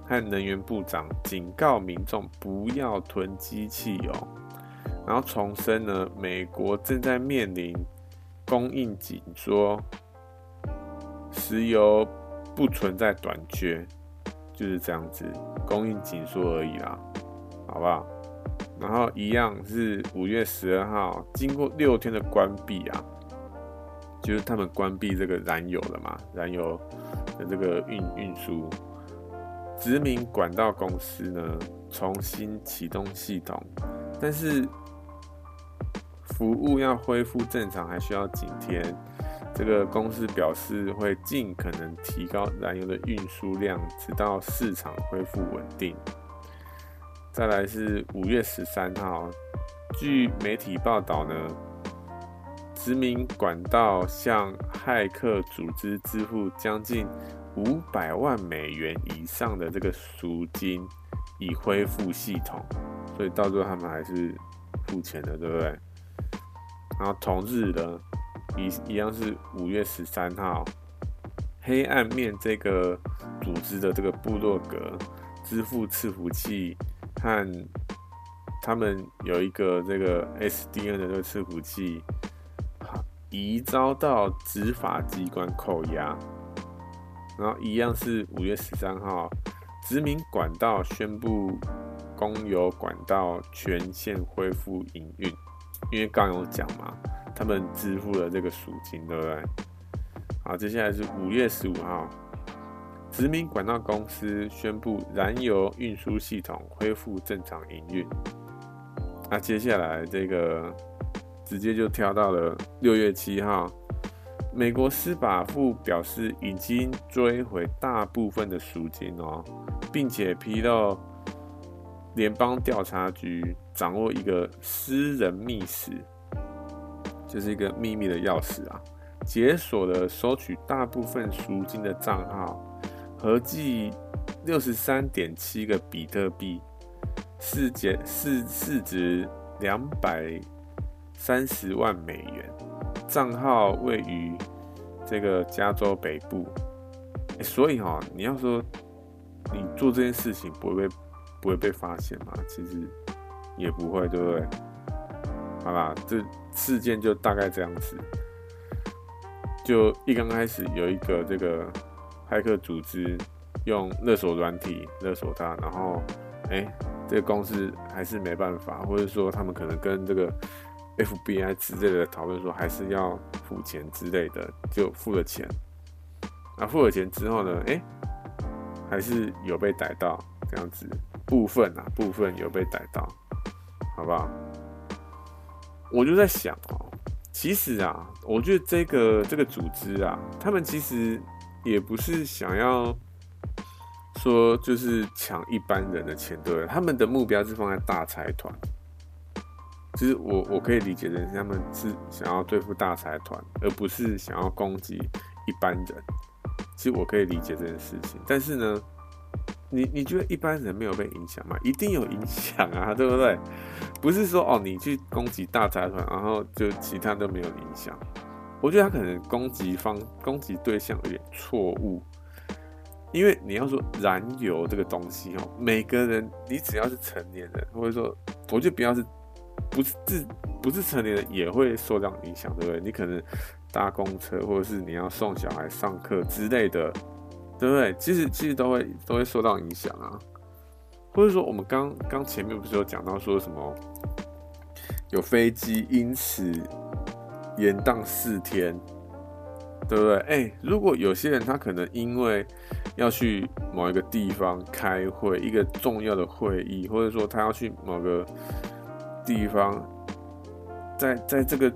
A: 和能源部长警告民众不要囤积汽油，然后重申呢，美国正在面临供应紧缩，石油不存在短缺。就是这样子，供应紧缩而已啦，好不好？然后一样是五月十二号，经过六天的关闭啊，就是他们关闭这个燃油了嘛，燃油的这个运运输，殖民管道公司呢重新启动系统，但是服务要恢复正常还需要几天。这个公司表示会尽可能提高燃油的运输量，直到市场恢复稳定。再来是五月十三号，据媒体报道呢，殖民管道向骇客组织支付将近五百万美元以上的这个赎金，已恢复系统，所以到最后他们还是付钱的，对不对？然后同日呢，一一样是五月十三号，黑暗面这个组织的这个部落格支付伺服器和他们有一个这个 SDN 的这个伺服器，已遭到执法机关扣押。然后一样是五月十三号，殖民管道宣布公有管道全线恢复营运。因为刚有讲嘛，他们支付了这个赎金，对不对？好，接下来是五月十五号，殖民管道公司宣布燃油运输系统恢复正常营运。那接下来这个直接就跳到了六月七号，美国司法部表示已经追回大部分的赎金哦，并且披露。联邦调查局掌握一个私人密匙，就是一个秘密的钥匙啊，解锁了收取大部分赎金的账号，合计六十三点七个比特币，市价市市值两百三十万美元，账号位于这个加州北部，欸、所以哈、你要说你做这件事情不会被。不会被发现吗？其实也不会，对不对？好啦，这事件就大概这样子。就一刚开始有一个这个骇客组织用勒索软体勒索他，然后哎，这个公司还是没办法，或者说他们可能跟这个 FBI 之类的讨论说还是要付钱之类的，就付了钱。那付了钱之后呢？哎，还是有被逮到这样子。部分啊，部分有被逮到，好不好？我就在想哦，其实啊，我觉得这个这个组织啊，他们其实也不是想要说就是抢一般人的钱，对，他们的目标是放在大财团。其实我我可以理解的是，他们是想要对付大财团，而不是想要攻击一般人。其实我可以理解这件事情，但是呢。你你觉得一般人没有被影响吗？一定有影响啊，对不对？不是说哦，你去攻击大财团，然后就其他都没有影响。我觉得他可能攻击方攻击对象有点错误，因为你要说燃油这个东西哦，每个人你只要是成年人，或者说我就不要是不是自不是成年人也会受这样影响，对不对？你可能搭公车，或者是你要送小孩上课之类的。对不对？其实其实都会都会受到影响啊，或者说我们刚刚前面不是有讲到说什么有飞机因此延宕四天，对不对？哎，如果有些人他可能因为要去某一个地方开会，一个重要的会议，或者说他要去某个地方，在在这个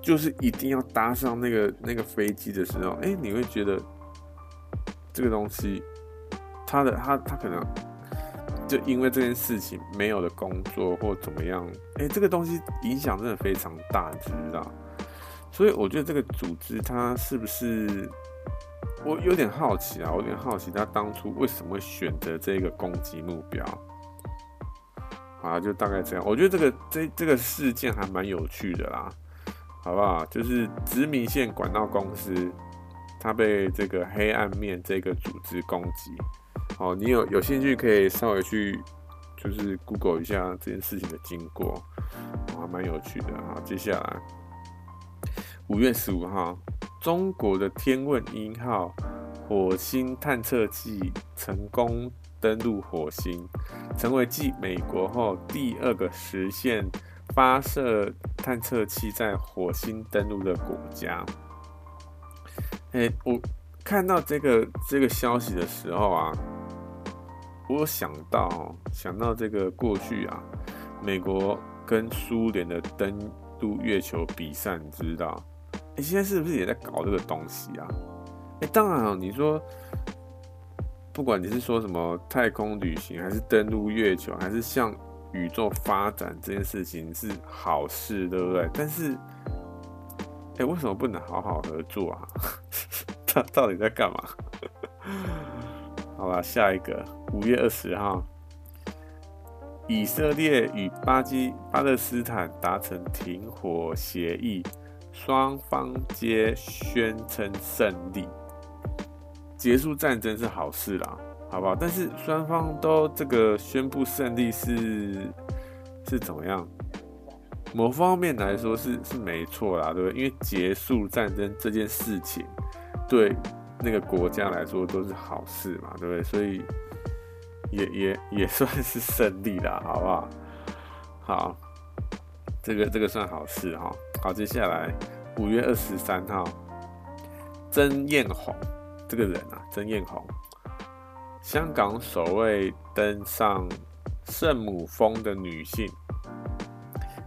A: 就是一定要搭上那个那个飞机的时候，哎，你会觉得。这个东西，他的他他可能就因为这件事情没有了工作或怎么样，哎，这个东西影响真的非常大，知道？所以我觉得这个组织它是不是，我有点好奇啊，我有点好奇他当初为什么会选择这个攻击目标？啊，就大概这样。我觉得这个这这个事件还蛮有趣的啦，好不好？就是殖民线管道公司。它被这个黑暗面这个组织攻击，哦，你有有兴趣可以稍微去就是 Google 一下这件事情的经过，还蛮有趣的。好，接下来五月十五号，中国的天问一号火星探测器成功登陆火星，成为继美国后第二个实现发射探测器在火星登陆的国家。哎、欸，我看到这个这个消息的时候啊，我想到想到这个过去啊，美国跟苏联的登陆月球比赛，你知道？哎、欸，现在是不是也在搞这个东西啊？哎、当然了，你说，不管你是说什么太空旅行，还是登陆月球，还是向宇宙发展这件事情是好事，对不对？但是。哎，为什么不能好好合作啊？[laughs] 他到底在干嘛？好吧，下一个五月二十号，以色列与巴基巴勒斯坦达成停火协议，双方皆宣称胜利，结束战争是好事啦，好不好？但是双方都这个宣布胜利是是怎么样？某方面来说是是没错啦，对不对？因为结束战争这件事情，对那个国家来说都是好事嘛，对不对？所以。也也也算是胜利了，好不好？好，这个这个算好事哈。好，接下来五月二十三号，曾艳红这个人啊，曾艳红，香港首位登上圣母峰的女性，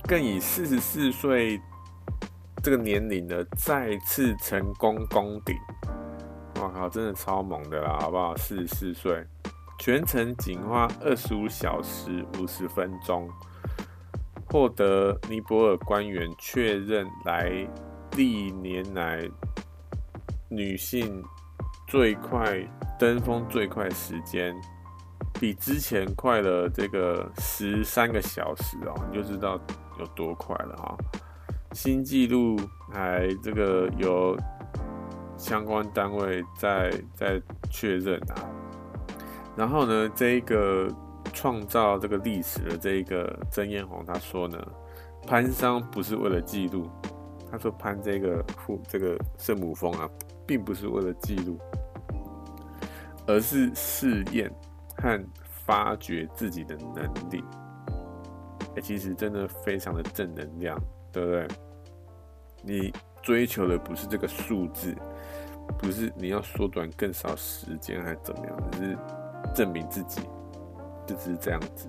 A: 更以四十四岁这个年龄呢，再次成功攻顶。哇靠，真的超猛的啦，好不好？四十四岁。全程仅花二十五小时五十分钟，获得尼泊尔官员确认来历年来女性最快登峰最快时间，比之前快了这个十三个小时哦，你就知道有多快了哈。新纪录还这个有相关单位在在确认啊。然后呢，这一个创造这个历史的这一个曾艳红，他说呢，攀山不是为了记录，他说攀这个富这个圣母峰啊，并不是为了记录，而是试验和发掘自己的能力。哎，其实真的非常的正能量，对不对？你追求的不是这个数字，不是你要缩短更少时间，还是怎么样，只是。证明自己，就只是这样子。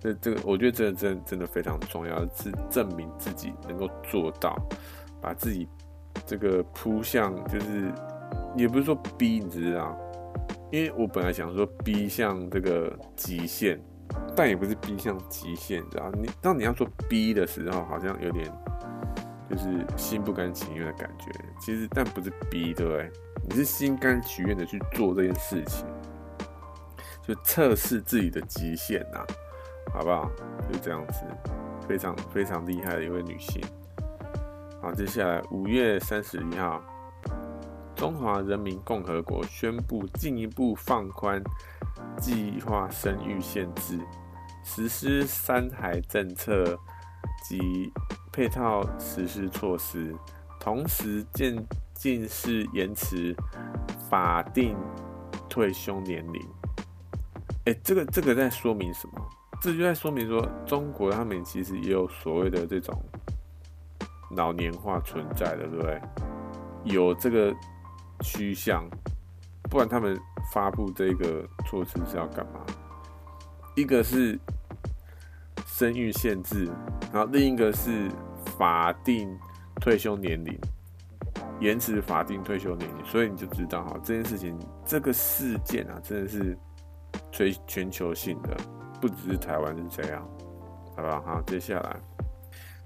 A: 这这个，我觉得真的真的真的非常重要，是证明自己能够做到，把自己这个扑向，就是也不是说逼，你知道？因为我本来想说逼向这个极限，但也不是逼向极限，你知道？你当你要说逼的时候，好像有点就是心不甘情愿的感觉。其实，但不是逼，对不对？你是心甘情愿的去做这件事情。就测试自己的极限呐、啊，好不好？就这样子，非常非常厉害的一位女性。好，接下来五月三十一号，中华人民共和国宣布进一步放宽计划生育限制，实施三孩政策及配套实施措施，同时渐进式延迟法定退休年龄。哎、这个这个在说明什么？这就在说明说，中国他们其实也有所谓的这种老年化存在的，对不对？有这个趋向，不然他们发布这个措施是要干嘛？一个是生育限制，然后另一个是法定退休年龄，延迟法定退休年龄，所以你就知道哈，这件事情，这个事件啊，真的是。全全球性的，不只是台湾是这样，好不好？好，接下来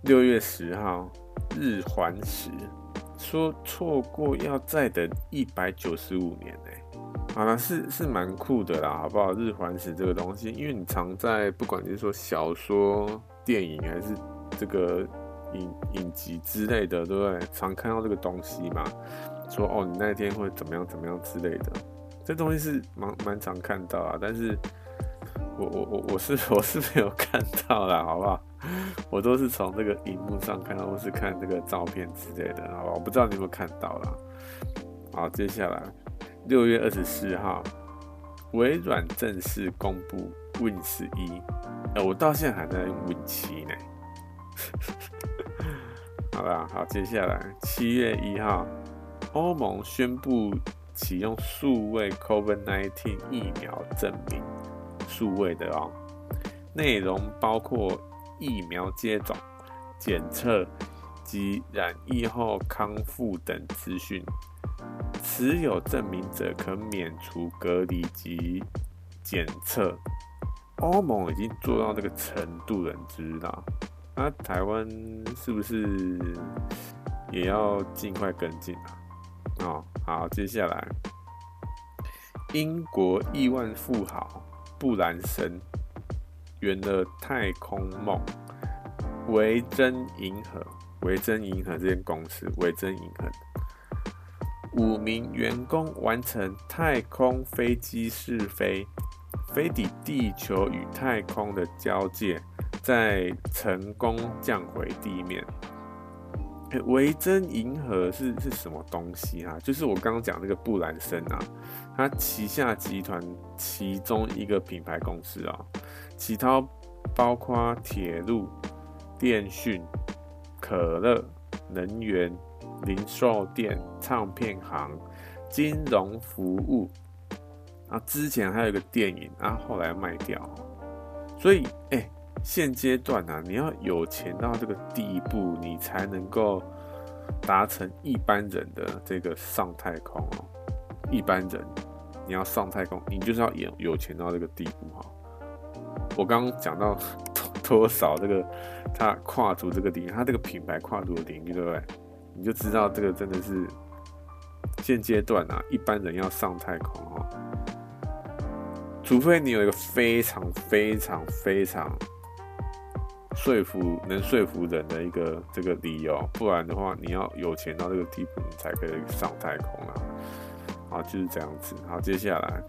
A: 六月十号，日环食说错过要再等一百九十五年呢、好了，是是蛮酷的啦，好不好？日环食这个东西，因为你常在不管是说小说、电影还是这个影影集之类的，对不对？常看到这个东西嘛，说哦，你那天会怎么样怎么样之类的。这东西是蛮蛮常看到啊，但是我我我我是 [laughs] 我是没有看到啦，好不好？[laughs] 我都是从这个荧幕上看到，或是看这个照片之类的，好吧？我不知道你有没有看到啦。好，接下来六月二十四号，微软正式公布 Win 十一，哎，我到现在还在用 Win 七呢。[laughs] 好吧，好，接下来七月一号，欧盟宣布。启用数位 COVID-19 疫苗证明，数位的哦，内容包括疫苗接种、检测及染疫后康复等资讯。持有证明者可免除隔离及检测。欧盟已经做到这个程度了，你知道？那、台湾是不是也要尽快跟进啊？哦，好，接下来，英国亿万富豪布兰森圆了太空梦，维珍银河，维珍银河这间公司，维珍银河，五名员工完成太空飞机试飞，飞抵地球与太空的交界，再成功降回地面。维珍银河是是什么东西啊？就是我刚刚讲那个布兰森啊，他旗下集团其中一个品牌公司啊，其他包括铁路、电讯、可乐、能源、零售店、唱片行、金融服务啊，之前还有一个电影啊，后来卖掉，所以哎。现阶段啊，你要有钱到这个地步，你才能够达成一般人的这个上太空哦。一般人你要上太空，你就是要有有钱到这个地步哈。我刚刚讲到 [laughs] 多少这个他跨足这个领域，他这个品牌跨足的领域，对不对？你就知道这个真的是现阶段啊，一般人要上太空哈，除非你有一个非常非常非常。说服能说服人的一个这个理由，不然的话，你要有钱到这个地步，你才可以上太空啊。好，就是这样子。好，接下来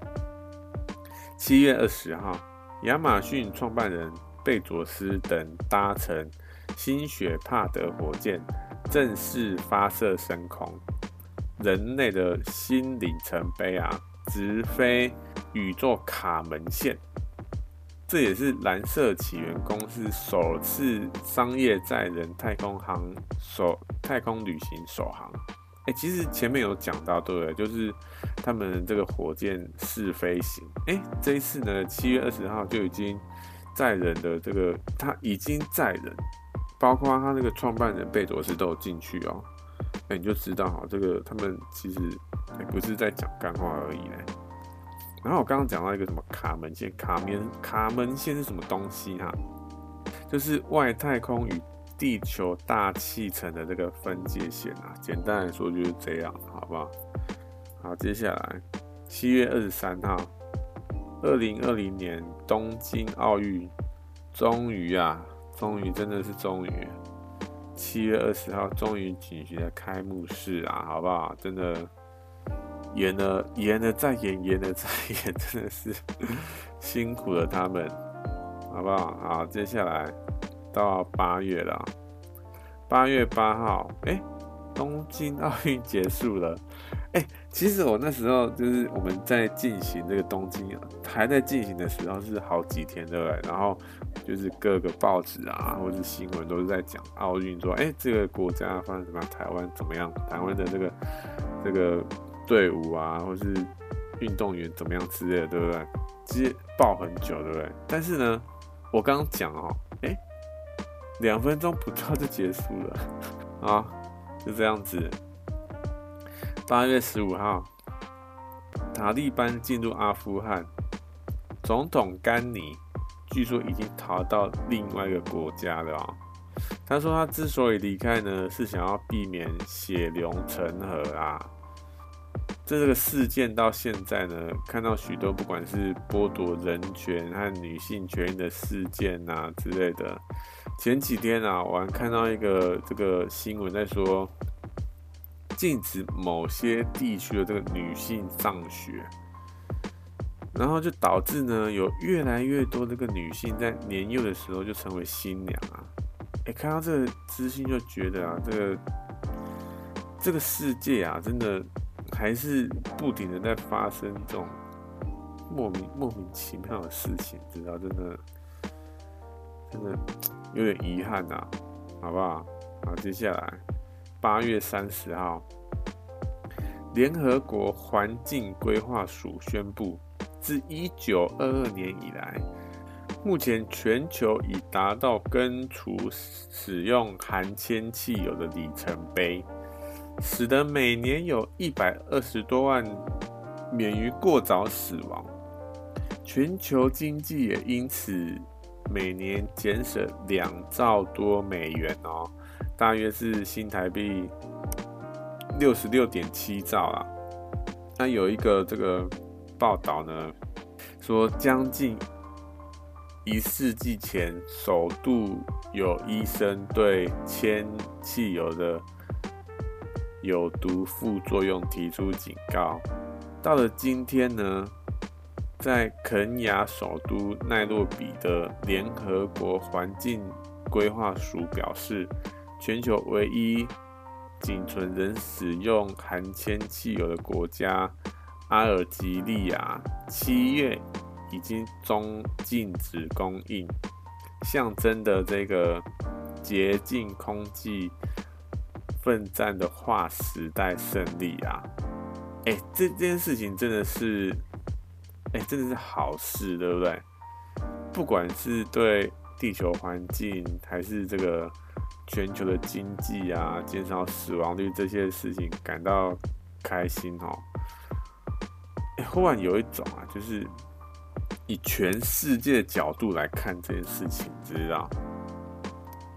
A: 七月二十号，亚马逊创办人贝佐斯等搭乘新雪帕德火箭正式发射升空，人类的新里程碑啊，直飞宇宙卡门线。这也是蓝色起源公司首次商业载人太空航首太空旅行首航。哎，其实前面有讲到，对不对？就是他们这个火箭试飞行。哎，这一次呢，七月二十号就已经载人的这个，他已经载人，包括他那个创办人贝佐斯都有进去哦。哎，你就知道哈，这个他们其实也不是在讲干话而已嘞。然后我刚刚讲到一个什么卡门线，卡门卡门线是什么东西哈？就是外太空与地球大气层的这个分界线啊。简单来说就是这样，好不好？好，接下来七月二十三号，二零二零年东京奥运终于啊，终于真的是终于，七月二十号终于举行了开幕式啊，好不好？真的。演了，演了再演，演了再演，真的是 [laughs] 辛苦了他们，好不好？好，接下来到八月了，八月八号，哎、东京奥运结束了，哎、其实我那时候就是我们在进行这个东京还在进行的时候是好几天，对不对？然后就是各个报纸啊，或者是新闻都是在讲奥运，说，哎、这个国家发生什么，台湾怎么样？台湾的这个这个。队伍啊，或是运动员怎么样之类的，对不对？直接报很久，对不对？但是呢，我刚刚讲哦，哎，两分钟不到就结束了 [laughs] 啊，就这样子。八月十五号，塔利班进入阿富汗，总统甘尼据说已经逃到另外一个国家了。他说他之所以离开呢，是想要避免血流成河啊。这个事件到现在呢，看到许多不管是剥夺人权和女性权益的事件啊之类的。前几天啊，我还看到一个这个新闻在说，禁止某些地区的这个女性上学，然后就导致呢，有越来越多这个女性在年幼的时候就成为新娘啊。哎，看到这个资讯就觉得啊，这个这个世界啊，真的。还是不停的在发生这种莫名莫名其妙的事情，知道？真的真的有点遗憾呐，好不好？好，接下来八月三十号，联合国环境规划署宣布，自一九二二年以来，目前全球已达到根除使用含铅汽油的里程碑。使得每年有一百二十多万免于过早死亡，全球经济也因此每年减省两兆多美元哦，大约是新台币六十六点七兆啊。那有一个这个报道呢，说将近一世纪前首度有医生对铅汽油的有毒副作用提出警告。到了今天呢，在肯亚首都奈洛比的联合国环境规划署表示，全球唯一仅存仍使用含铅汽油的国家阿尔及利亚，七月已经终禁止供应，象征的这个洁净空气奋战的划时代胜利啊！哎、这这件事情真的是，哎、真的是好事，对不对？不管是对地球环境，还是这个全球的经济啊，减少死亡率这些事情感到开心哦。哎、忽然有一种啊，就是以全世界的角度来看这件事情，知道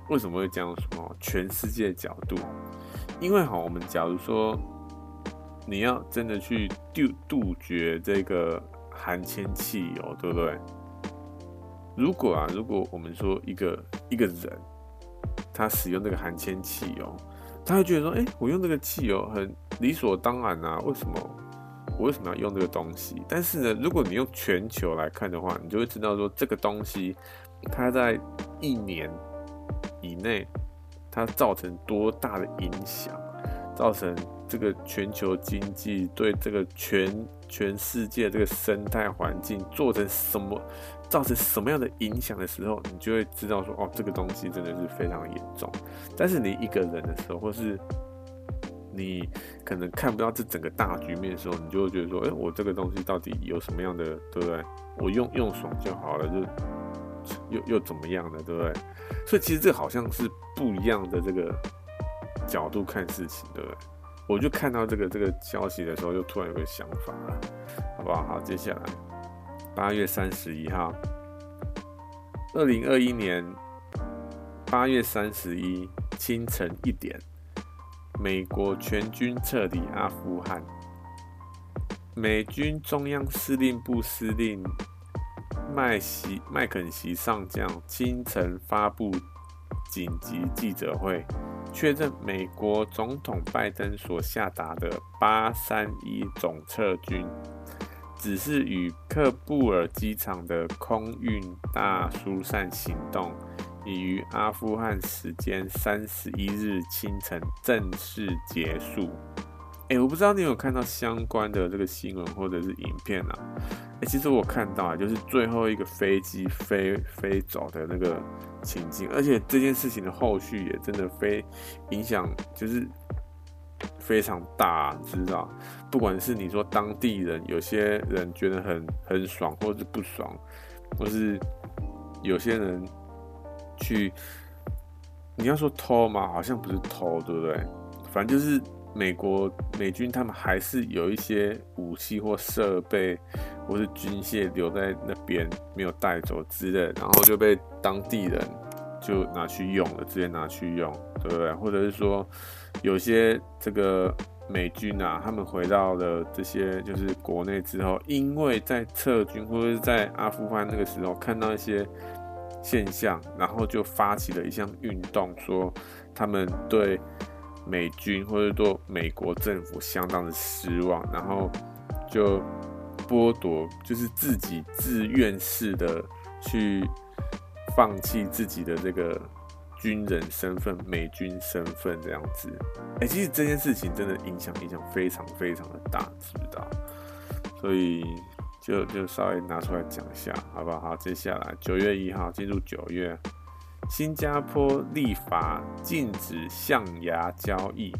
A: 为什么会这样说？全世界的角度，因为哈，我们假如说。你要真的去杜杜绝这个含铅汽油，对不对？如果啊，如果我们说一个一个人，他使用这个含铅汽油，他会觉得说，哎，我用这个汽油很理所当然啊，为什么我为什么要用这个东西？但是呢，如果你用全球来看的话，你就会知道说，这个东西它在一年以内，它造成多大的影响，造成。这个全球经济对这个全全世界这个生态环境做成什么，造成什么样的影响的时候，你就会知道说，哦，这个东西真的是非常严重。但是你一个人的时候，或是你可能看不到这整个大局面的时候，你就会觉得说，哎，我这个东西到底有什么样的，对不对？我用用爽就好了，就又又怎么样呢？对不对？所以其实这好像是不一样的这个角度看事情，对不对？我就看到这个这个消息的时候，就突然有个想法了，好不好？好，接下来八月三十一号，二零二一年八月三十一清晨一点，美国全军撤离阿富汗。美军中央司令部司令麦西麦肯锡上将清晨发布紧急记者会。确认美国总统拜登所下达的八三一总撤军，只是与喀布尔机场的空运大疏散行动，已于阿富汗时间三十一日清晨正式结束。哎，我不知道你有看到相关的这个新闻或者是影片啊？哎，其实我看到啊，就是最后一个飞机飞飞走的那个。情景，而且这件事情的后续也真的非影响，就是非常大，知道？不管是你说当地人，有些人觉得很很爽，或者是不爽，或是有些人去，你要说偷嘛，好像不是偷，对不对？反正就是美国美军他们还是有一些武器或设备，或是军械留在那边没有带走之类，然后就被当地人就拿去用了，直接拿去用，对不对？或者是说，有些这个美军啊，他们回到了这些就是国内之后，因为在撤军或者是在阿富汗那个时候看到一些现象，然后就发起了一项运动，说他们对美军或者对美国政府相当的失望，然后就。剥夺就是自己自愿式的去放弃自己的这个军人身份、美军身份这样子。哎、其实这件事情真的影响影响非常非常的大，知不知道？所以就就稍微拿出来讲一下，好不好？好，接下来九月一号进入九月，新加坡立法禁止象牙交易。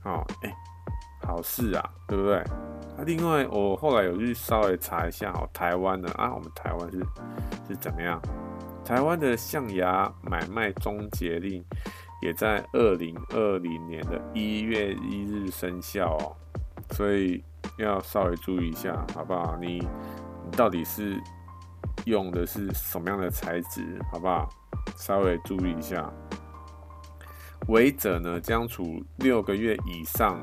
A: 好，哎，好事啊，对不对？另外，我后来有去稍微查一下哦，台湾的啊，我们台湾是是怎么样？台湾的象牙买卖终结令也在二零二零年的一月一日生效哦，所以要稍微注意一下，好不好？你你到底是用的是什么样的材质，好不好？稍微注意一下，违者呢将处六个月以上。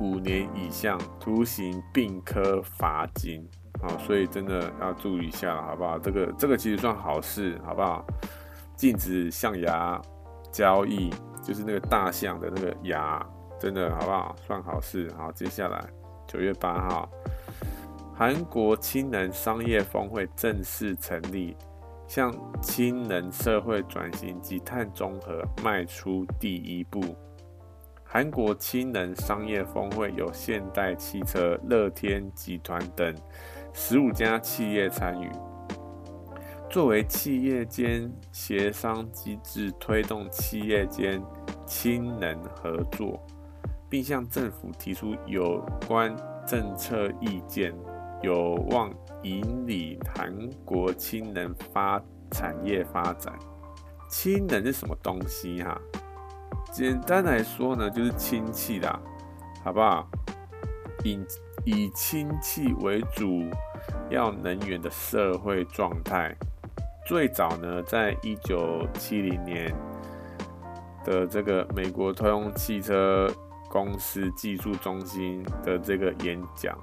A: 五年以下徒刑，并科罚金。啊，所以真的要注意一下，好不好？这个这个其实算好事，好不好？禁止象牙交易，就是那个大象的那个牙，真的好不好？算好事。好，接下来九月八号，韩国氢能商业峰会正式成立，向氢能社会转型及碳中和迈出第一步。韩国氢能商业峰会有现代汽车、乐天集团等十五家企业参与，作为企业间协商机制，推动企业间氢能合作，并向政府提出有关政策意见，有望引领韩国氢能发产业发展。氢能是什么东西？哈？简单来说呢，就是氢气啦，好不好？以以氢气为主要能源的社会状态，最早呢，在一九七零年的这个美国通用汽车公司技术中心的这个演讲，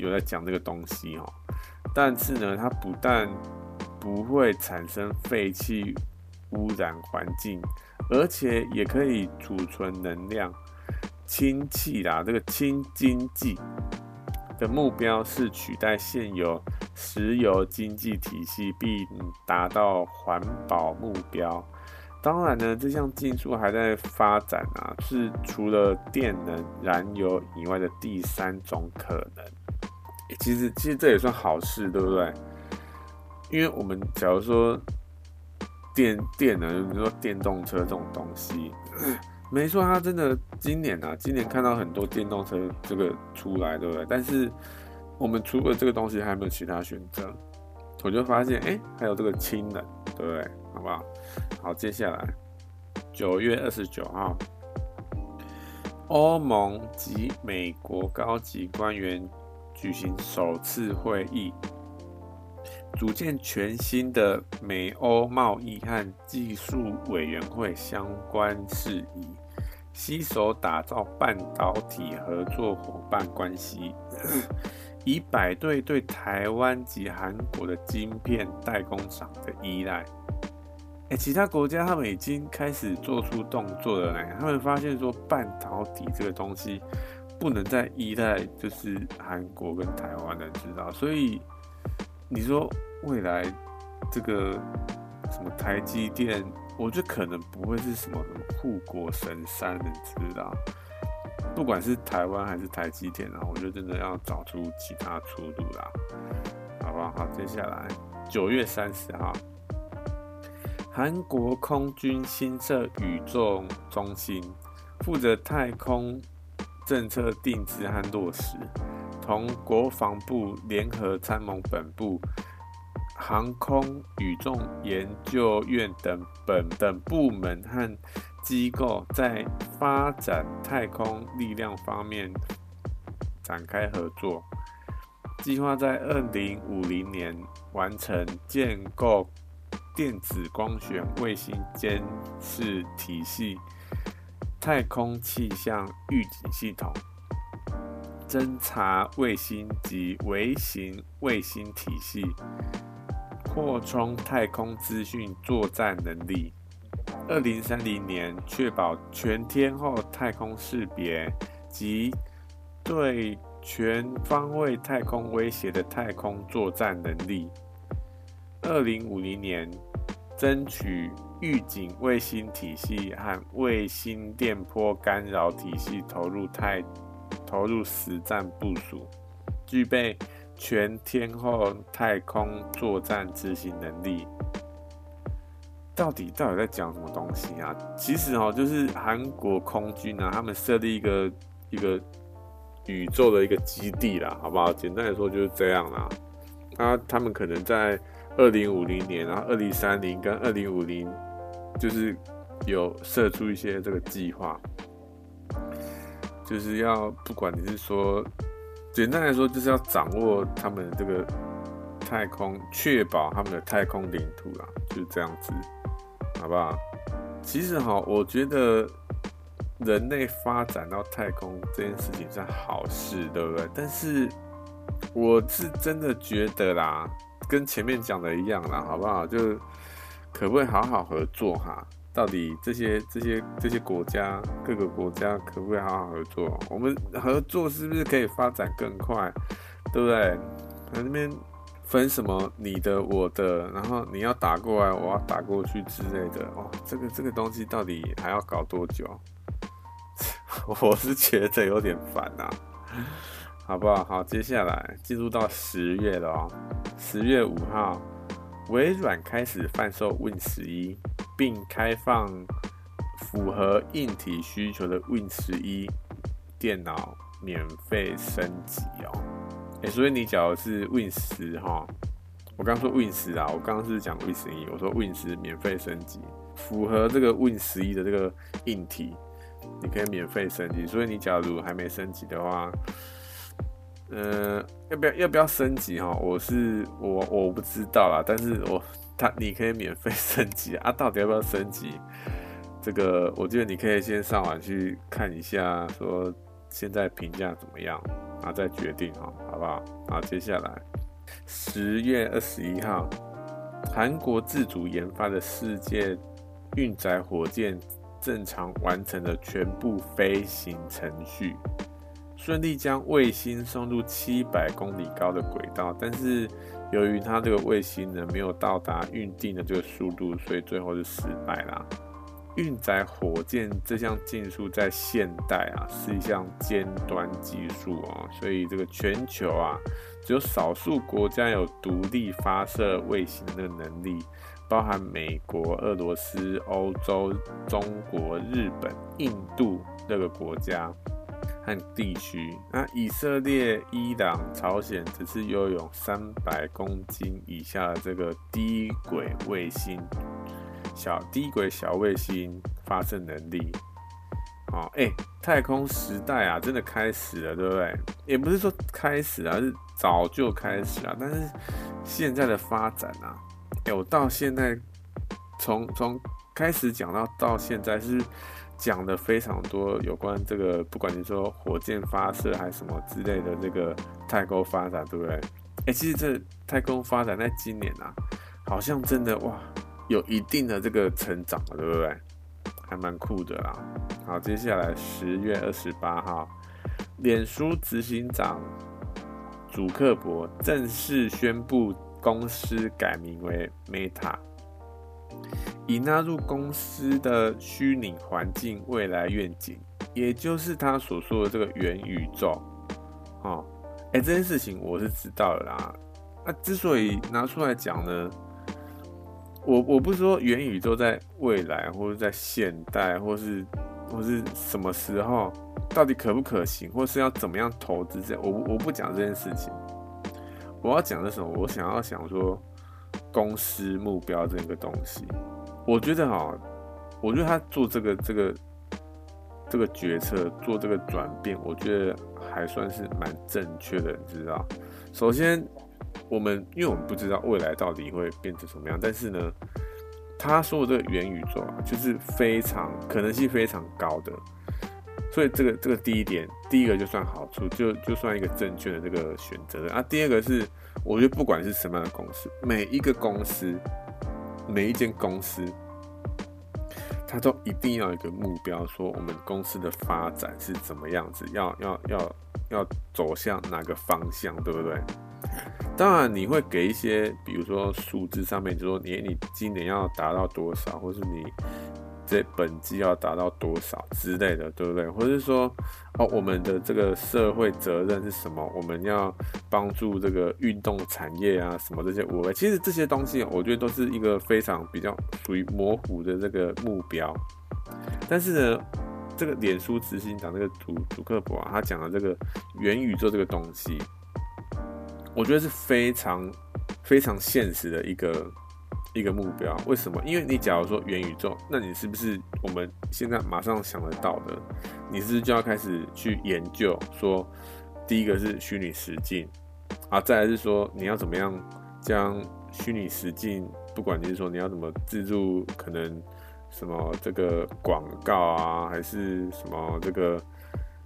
A: 有在讲这个东西哦。但是呢，它不但不会产生废气污染环境。而且也可以储存能量，氢气啦，这个氢经济的目标是取代现有石油经济体系，并达到环保目标。当然呢，这项技术还在发展啊，是除了电能、燃油以外的第三种可能。其实，其实这也算好事，对不对？因为我们假如说。电电能？比如说电动车这种东西，没错，它真的今年啊，今年看到很多电动车这个出来，对不对？但是我们除了这个东西，还有没有其他选择？我就发现，哎、还有这个氢能，对不对？好不好？好，接下来九月二十九号，欧盟及美国高级官员举行首次会议。组建全新的美欧贸易和技术委员会相关事宜，携手打造半导体合作伙伴关系，以摆脱对台湾及韩国的晶片代工厂的依赖。欸，其他国家他们已经开始做出动作了呢。他们发现说，半导体这个东西不能再依赖就是韩国跟台湾的制造，所以。你说未来这个什么台积电，我觉得可能不会是什么什么护国神山，你知道？不管是台湾还是台积电啊，我觉得真的要找出其他出路啦，好不好？好，接下来九月三十号，韩国空军新设宇宙中心，负责太空政策定制和落实。同国防部联合参谋本部、航空宇宙研究院等本等部门和机构在发展太空力量方面展开合作，计划在二零五零年完成建构电子光学卫星监视体系、太空气象预警系统。侦察卫星及微型卫星体系，扩充太空资讯作战能力。二零三零年，确保全天候太空识别及对全方位太空威胁的太空作战能力。二零五零年，争取预警卫星体系和卫星电波干扰体系投入太。投入实战部署，具备全天候太空作战执行能力。到底到底在讲什么东西啊？其实哦，就是韩国空军啊，他们设立一个一个宇宙的一个基地啦，好不好？简单来说就是这样啦。啊，他们可能在二零五零年，然后二零三零跟二零五零，就是有设出一些这个计划。就是要不管你是说，简单来说，就是要掌握他们这个太空，确保他们的太空领土啦，就是这样子，好不好？其实哈，我觉得人类发展到太空这件事情是好事，对不对？但是我是真的觉得啦，跟前面讲的一样啦，好不好？就可不可以好好合作哈？到底这些这些这些国家各个国家可不可以好好合作？我们合作是不是可以发展更快？对不对？那边分什么你的我的，然后你要打过来，我要打过去之类的，哦，这个这个东西到底还要搞多久？[laughs] 我是觉得有点烦啊，好不好？好，接下来进入到十月了哦，十月五号，微软开始贩售 Win 十一，并开放符合硬体需求的 Win 十一电脑免费升级哦。哎，所以你假如是 Win 十哈，我刚说 Win 十啊，我刚刚是讲 Win 十一，我说 Win 十免费升级，符合这个 Win 十一的这个硬体。你可以免费升级，所以你假如还没升级的话，呃，要不要要不要升级哈？我是我我不知道啦，但是我他你可以免费升级啊，到底要不要升级？这个我觉得你可以先上网去看一下，说现在评价怎么样，然后再决定哈，好不好？好，接下来十月二十一号，韩国自主研发的世界运载火箭。正常完成了全部飞行程序，顺利将卫星送入七百公里高的轨道。但是由于它这个卫星呢没有到达预定的这个速度，所以最后是失败啦。运载火箭这项技术在现代啊是一项尖端技术哦，所以这个全球啊只有少数国家有独立发射卫星的能力。包含美国、俄罗斯、欧洲、中国、日本、印度这个国家和地区。那以色列、伊朗、朝鲜只是拥有三百公斤以下的这个低轨卫星、小低轨小卫星发射能力。哦，哎、太空时代啊，真的开始了，对不对？也不是说开始啊，是早就开始了。但是现在的发展啊。有到现在，从从开始讲到到现在，是讲的非常多有关这个，不管你说火箭发射还是什么之类的这个太空发展，对不对？哎，其实这太空发展在今年啊，好像真的哇，有一定的这个成长了，对不对？还蛮酷的啦。好，接下来十月二十八号，脸书执行长祖克伯正式宣布。公司改名为 Meta，已纳入公司的虚拟环境未来愿景，也就是他所说的这个元宇宙。哦，哎，这件事情我是知道的啦。那之所以拿出来讲呢，我我不是说元宇宙在未来，或者在现代，或是或是什么时候，到底可不可行，或是要怎么样投资这，我我不讲这件事情。我要讲的什么？我想要想说，公司目标这个东西，我觉得哈，我觉得他做这个这个这个决策，做这个转变，我觉得还算是蛮正确的，你知道？首先，我们因为我们不知道未来到底会变成什么样，但是呢，他说的这个元宇宙啊，就是非常可能性非常高的。所以这个这个第一点，第一个就算好处，就就算一个正确的这个选择啊。第二个是，我觉得不管是什么样的公司，每一个公司，每一间公司，它都一定要有一个目标，说我们公司的发展是怎么样子，要要要要走向哪个方向，对不对？当然你会给一些，比如说数字上面，就说你你今年要达到多少，或是你。这本金要达到多少之类的，对不对？或者是说，哦，我们的这个社会责任是什么？我们要帮助这个运动产业啊，什么这些我，其实这些东西，我觉得都是一个非常比较属于模糊的这个目标。但是呢，这个脸书执行长那个祖祖克伯啊，他讲的这个元宇宙这个东西，我觉得是非常非常现实的一个。一个目标，为什么？因为你假如说元宇宙，那你是不是我们现在马上想得到的？你是不是就要开始去研究？说第一个是虚拟实境啊，再来是说你要怎么样将虚拟实境，不管你是说你要怎么置入，可能什么这个广告啊，还是什么这个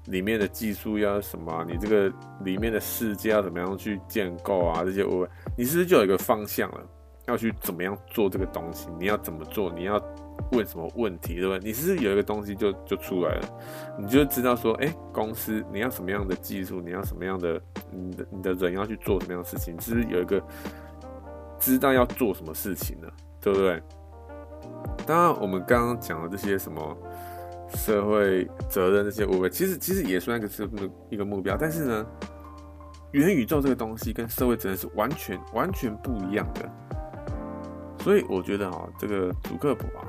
A: 里面的技术要什么，你这个里面的世界要怎么样去建构啊？这些我，你是不是就有一个方向了？要去怎么样做这个东西？你要怎么做？你要问什么问题，对不对？你是有一个东西就就出来了？你就知道说，哎、公司你要什么样的技术？你要什么样的你的你的人要去做什么样的事情？是不是有一个知道要做什么事情呢？对不对？当然，我们刚刚讲的这些什么社会责任这些，我其实其实也算一个是一个目标。但是呢，元宇宙这个东西跟社会责任是完全完全不一样的。所以我觉得哈，这个祖克伯啊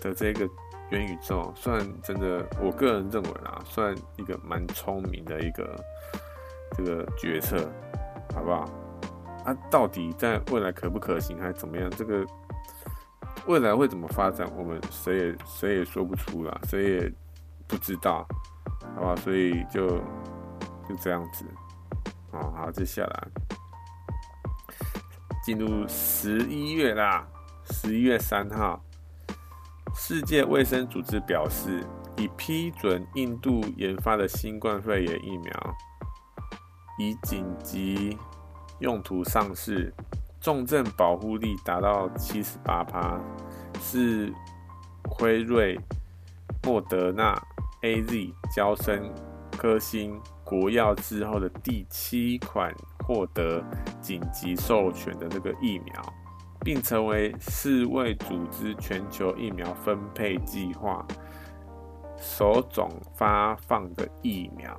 A: 的这个元宇宙，算真的，我个人认为啦，算一个蛮聪明的一个这个决策，好不好？啊，到底在未来可不可行，还是怎么样？这个未来会怎么发展，我们谁也谁也说不出啦，谁也不知道，好不好？所以就就这样子，好好，接下来进入十一月啦。十一月三号，世界卫生组织表示，已批准印度研发的新冠肺炎疫苗以紧急用途上市，重症保护力达到七十八趴，是辉瑞、莫德纳、AZ、交生、科兴、国药之后的第七款获得紧急授权的这个疫苗。并成为世卫组织全球疫苗分配计划首种发放的疫苗。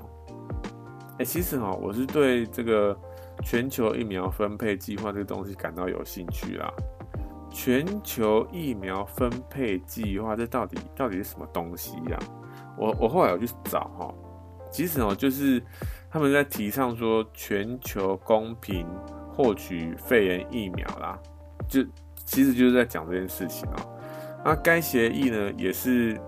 A: 哎、其实哈，我是对这个全球疫苗分配计划这个东西感到有兴趣啦。全球疫苗分配计划这到底到底是什么东西呀？我我后来有去找哈，其实哦，就是他们在提倡说全球公平获取肺炎疫苗啦。就其实就是在讲这件事情啊。那该协议呢，也是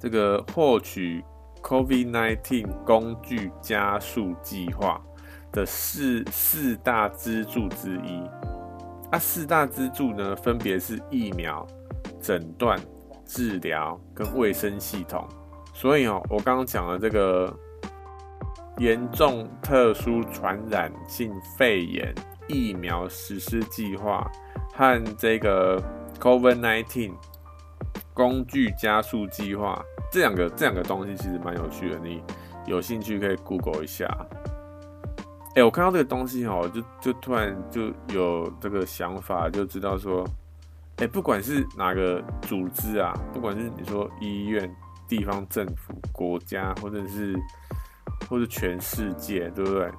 A: 这个获取 COVID-19 工具加速计划的四四大支柱之一。啊，四大支柱呢，分别是疫苗、诊断、治疗跟卫生系统。所以哦，我刚刚讲的这个严重特殊传染性肺炎。疫苗实施计划和这个 COVID-19 工具加速计划，这两个这两个东西其实蛮有趣的，你有兴趣可以 Google 一下。哎、我看到这个东西哦，就就突然就有这个想法，就知道说，哎、不管是哪个组织啊，不管是你说医院、地方政府、国家，或者是或者全世界，对不对？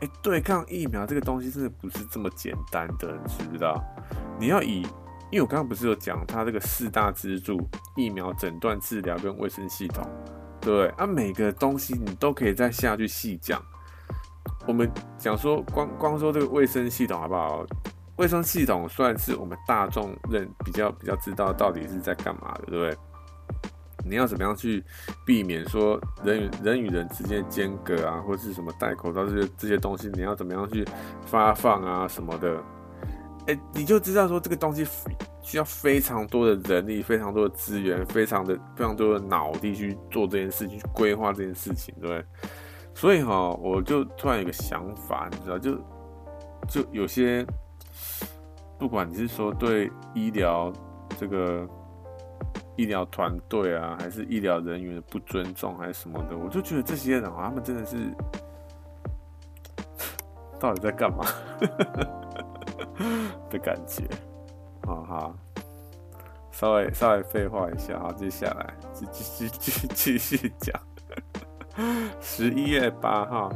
A: 哎、对抗疫苗这个东西真的不是这么简单的，你知不知道？你要以，因为我刚刚不是有讲它这个四大支柱：疫苗、诊断、治疗跟卫生系统，对不对？啊，每个东西你都可以再下去细讲。我们讲说光光说这个卫生系统好不好？卫生系统算是我们大众认比较比较知道到底是在干嘛的，对不对？你要怎么样去避免说人与人与人之间间隔啊，或者是什么戴口罩这些这些东西？你要怎么样去发放啊什么的？哎、你就知道说这个东西需要非常多的人力、非常多的资源、非常的非常多的脑力去做这件事情，去规划这件事情，对不对？所以哈，我就突然有个想法，你知道，就就有些不管你是说对医疗这个。医疗团队啊，还是医疗人员的不尊重，还是什么的，我就觉得这些人啊，他们真的是到底在干嘛 [laughs] 的感觉？好好，稍微稍微废话一下，好，接下来继继继继继续讲，[laughs] 十一月八号。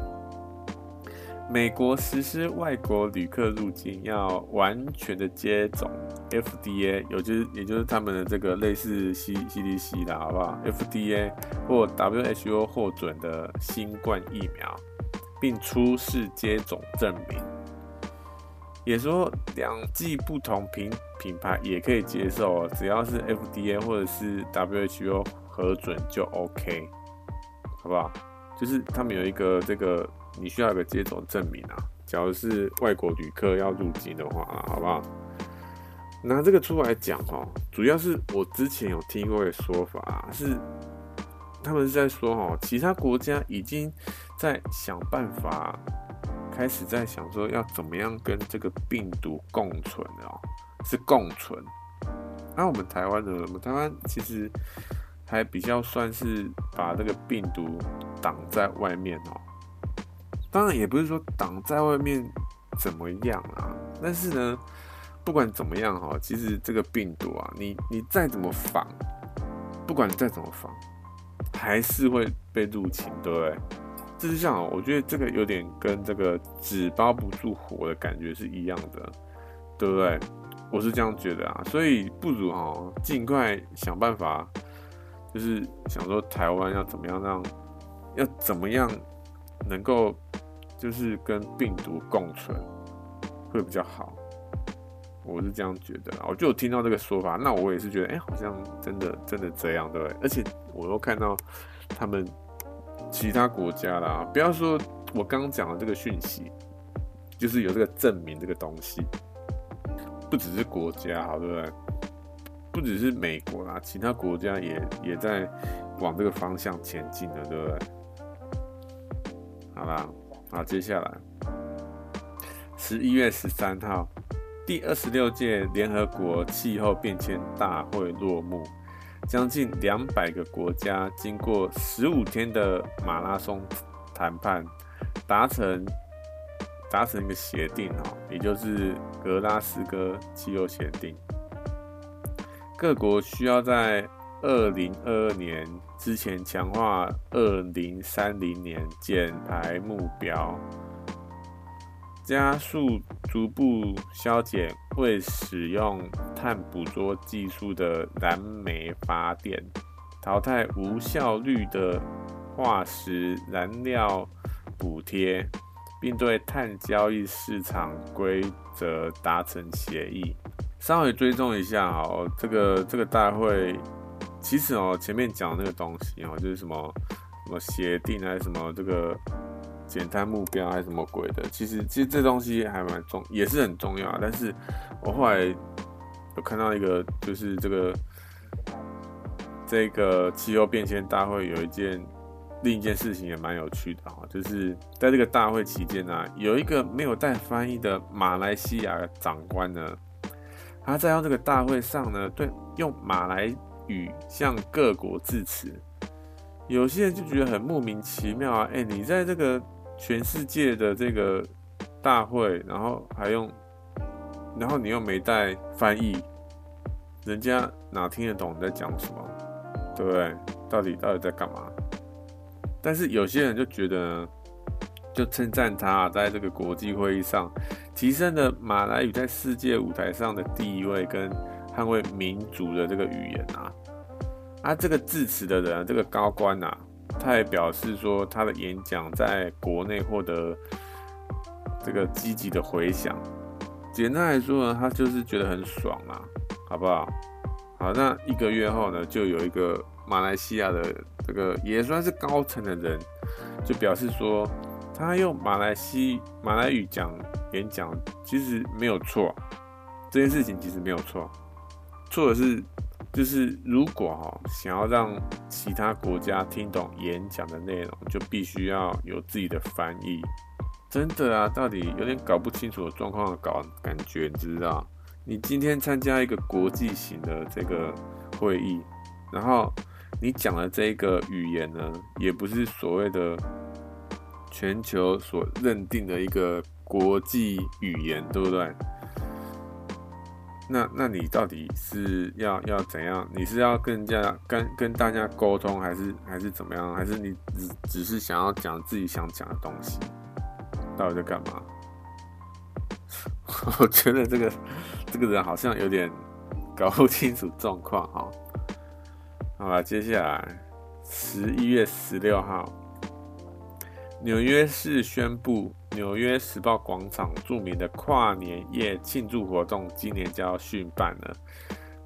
A: 美国实施外国旅客入境要完全的接种 FDA，有就是也就是他们的这个类似 C CDC 的，好不好？FDA 或 WHO 获准的新冠疫苗，并出示接种证明。也说两剂不同品品牌也可以接受，只要是 FDA 或者是 WHO 核准就 OK，好不好？就是他们有一个这个。你需要有个接种证明啊，假如是外国旅客要入境的话，好不好？拿这个出来讲哦，主要是我之前有听过的说法，是他们是在说哦，其他国家已经在想办法，开始在想说要怎么样跟这个病毒共存哦，是共存。那、我们台湾呢？我们台湾其实还比较算是把这个病毒挡在外面哦。当然也不是说挡在外面怎么样啊，但是呢，不管怎么样哈，其实这个病毒啊，你你再怎么防，不管你再怎么防，还是会被入侵，对不对？这就像我觉得这个有点跟这个纸包不住火的感觉是一样的，对不对？我是这样觉得啊，所以不如哈尽快想办法，就是想说台湾要怎么样让，要怎么样能够就是跟病毒共存会比较好。我是这样觉得，我就有听到这个说法，那我也是觉得，哎、好像真的真的这样，对不对？而且我又看到他们其他国家啦，不要说我刚刚讲的这个讯息，就是有这个证明这个东西。不只是国家，好对不对？不只是美国啦，其他国家也也在往这个方向前进了，对不对？好啦，好，接下来十一月十三号，第二十六届联合国气候变迁大会落幕，将近两百个国家经过十五天的马拉松谈判，达成。达成一个协定哦，也就是格拉斯哥气候协定。各国需要在二零二二年之前强化二零三零年减排目标，加速逐步削减未使用碳捕捉技术的燃煤发电，淘汰无效率的化石燃料补贴。并对碳交易市场规则达成协议。稍微追踪一下哦，这个这个大会其实哦，前面讲那个东西哦，就是什么什么协定还是什么这个简单目标还是什么鬼的，其实其实这东西还蛮重，也是很重要。但是我后来有看到一个，就是这个这个气候变迁大会有一件。另一件事情也蛮有趣的哈，就是在这个大会期间呢，有一个没有带翻译的马来西亚长官呢，他在这个大会上呢，对用马来语向各国致辞。有些人就觉得很莫名其妙啊，哎，你在这个全世界的这个大会，然后还用，然后你又没带翻译，人家哪听得懂你在讲什么？对不对？到底到底在干嘛？但是有些人就觉得，就称赞他在这个国际会议上提升了马来语在世界舞台上的地位跟捍卫民族的这个语言啊。啊，这个致辞的人，这个高官啊，他也表示说他的演讲在国内获得这个积极的回响。简单来说呢，他就是觉得很爽啊，好不好？好，那一个月后呢，就有一个马来西亚的。这个也算是高层的人，就表示说，他用马来西马来语讲演讲，其实没有错，这件事情其实没有错，错的是，就是如果哈想要让其他国家听懂演讲的内容，就必须要有自己的翻译。真的啊，到底有点搞不清楚状况的搞感觉，你知道？你今天参加一个国际型的这个会议，然后。你讲的这个语言呢，也不是所谓的全球所认定的一个国际语言，对不对？那那你到底是要要怎样？你是要跟人家跟跟大家沟通，还是还是怎么样？还是你只只是想要讲自己想讲的东西？到底在干嘛？[laughs] 我觉得这个这个人好像有点搞不清楚状况哈。好了，接下来十一月十六号，纽约市宣布，纽约时报广场著名的跨年夜庆祝活动今年就要续办了。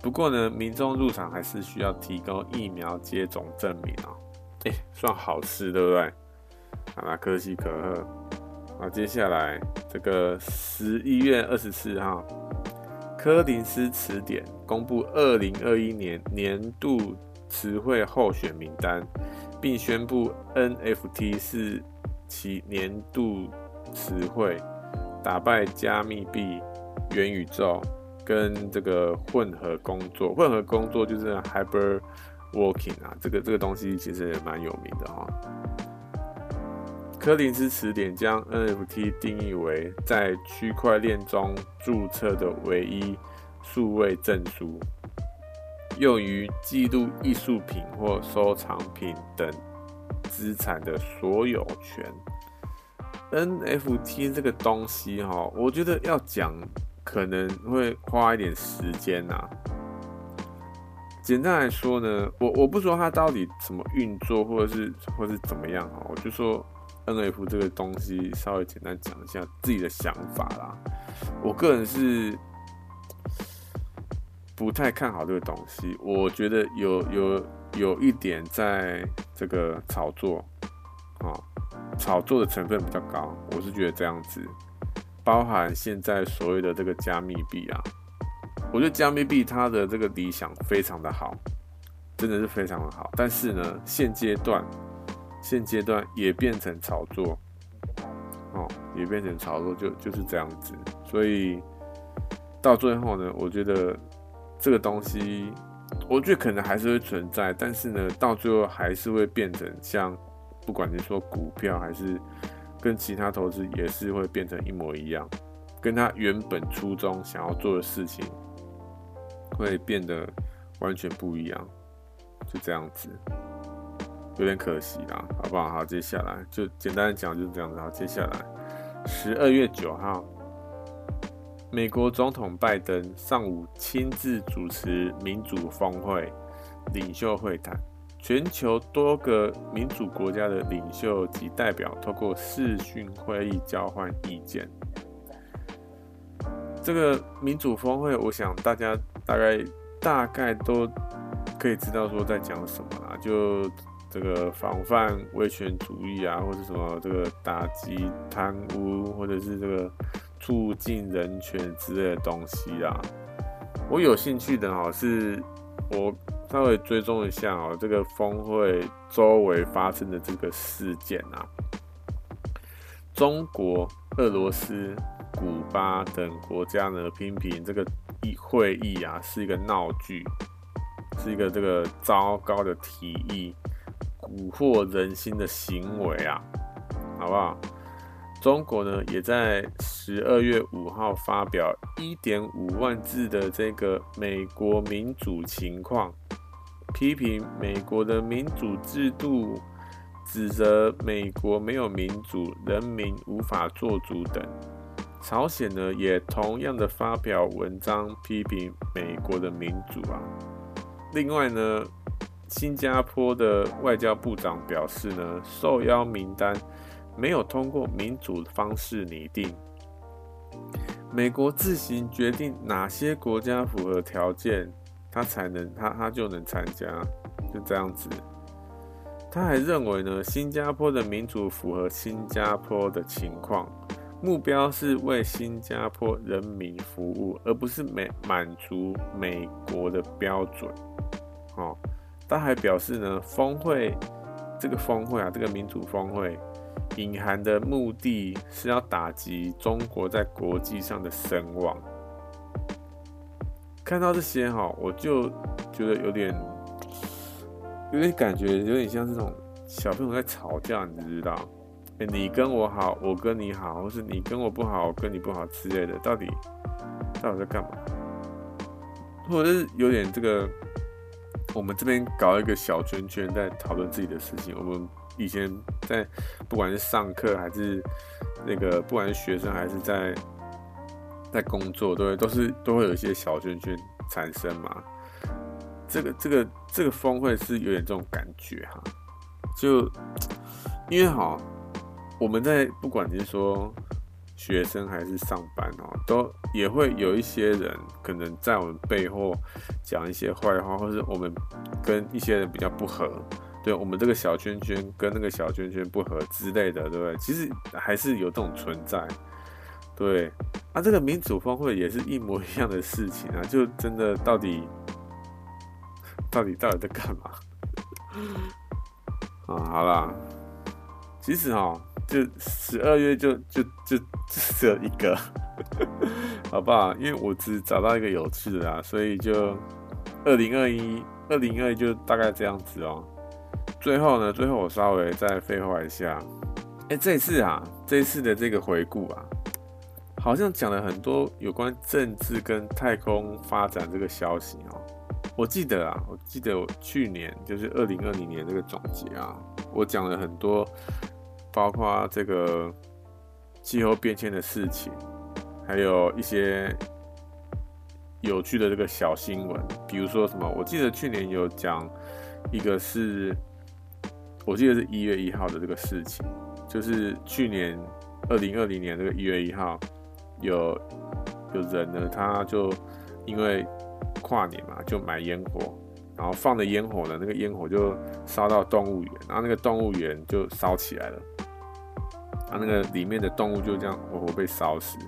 A: 不过呢，民众入场还是需要提供疫苗接种证明哦。哎，算好事，对不对？好啦，可喜可贺。好，接下来这个十一月二十四号，柯林斯词典公布二零二一年年度词汇候选名单，并宣布 NFT 是其年度词汇，打败加密币、元宇宙跟这个混合工作。混合工作就是 Hybrid Working 啊，这个这个东西其实也蛮有名的哈。柯林斯词典将 NFT 定义为在区块链中注册的唯一数位证书。用于记录艺术品或收藏品等资产的所有权。NFT 这个东西哈，我觉得要讲可能会花一点时间呐。简单来说呢，我我不说它到底怎么运作，或者是或是怎么样哈，我就说 NFT 这个东西稍微简单讲一下自己的想法啦。我个人是。不太看好这个东西，我觉得有有有一点在这个炒作，啊，炒作的成分比较高，我是觉得这样子，包含现在所谓的这个加密币啊，我觉得加密币它的这个理想非常的好，真的是非常的好，但是呢，现阶段现阶段也变成炒作，哦，也变成炒作，就就是这样子，所以到最后呢，我觉得。这个东西，我觉得可能还是会存在，但是呢，到最后还是会变成像，不管你说股票还是跟其他投资，也是会变成一模一样，跟他原本初衷想要做的事情会变得完全不一样，就这样子，有点可惜啦，好不好？好，接下来就简单的讲就是这样子。好，接下来十二月九号。美国总统拜登上午亲自主持民主峰会领袖会谈，全球多个民主国家的领袖及代表透过视讯会议交换意见。这个民主峰会，我想大家大概大概都可以知道说在讲什么啦，就这个防范威权主义啊，或者什么这个打击贪污，或者是这个。促进人权之类的东西啊，我有兴趣的哈，是我稍微追踪一下哦，这个峰会周围发生的这个事件啊，中国、俄罗斯、古巴等国家呢，批评这个议会议啊是一个闹剧，是一个这个糟糕的提议，蛊惑人心的行为啊，好不好？中国呢，也在十二月五号发表一点五万字的这个美国民主情况，批评美国的民主制度，指责美国没有民主，人民无法做主等。朝鲜呢，也同样的发表文章，批评美国的民主啊。另外呢，新加坡的外交部长表示呢，受邀名单。没有通过民主的方式拟定，美国自行决定哪些国家符合条件，他才能他他就能参加，就这样子。他还认为呢，新加坡的民主符合新加坡的情况，目标是为新加坡人民服务，而不是美满足美国的标准。哦，他还表示呢，峰会这个峰会啊，这个民主峰会。隐含的目的是要打击中国在国际上的声望。看到这些哈，我就觉得有点，有点感觉，有点像这种小朋友在吵架，你知道？欸，你跟我好，我跟你好，或是你跟我不好，我跟你不好之类的，到底到底在干嘛？或者是有点这个，我们这边搞一个小圈圈，在讨论自己的事情，我们。以前在不管是上课还是那个，不管是学生还是在在工作，对，都是都会有一些小圈圈产生嘛。这个这个这个峰会是有点这种感觉哈，就因为哈，我们在不管是说学生还是上班哦，都也会有一些人可能在我们背后讲一些坏话，或是我们跟一些人比较不合。对，我们这个小圈圈跟那个小圈圈不合之类的，对不对？其实还是有这种存在。对，啊，这个民主峰会也是一模一样的事情啊，就真的到底到底到底在干嘛？[laughs] 啊，好啦，其实哈，就十二月就就就 [laughs] 只有一个，好不好？因为我只找到一个有趣的啦，所以就二零二一，二零二就大概这样子哦。最后呢，最后我稍微再废话一下，哎，这次啊，这次的这个回顾啊，好像讲了很多有关政治跟太空发展这个消息哦。我记得啊，我记得我去年就是二零二零年这个总结啊，我讲了很多，包括这个气候变迁的事情，还有一些有趣的这个小新闻，比如说什么，我记得去年有讲一个是，我记得是一月一号的这个事情，就是去年二零二零年这个一月一号，有有人呢，他就因为。跨年嘛，就买烟火，然后放的烟火呢，那个烟火就烧到动物园，然后那个动物园就烧起来了，然后那个里面的动物就这样活活被烧死，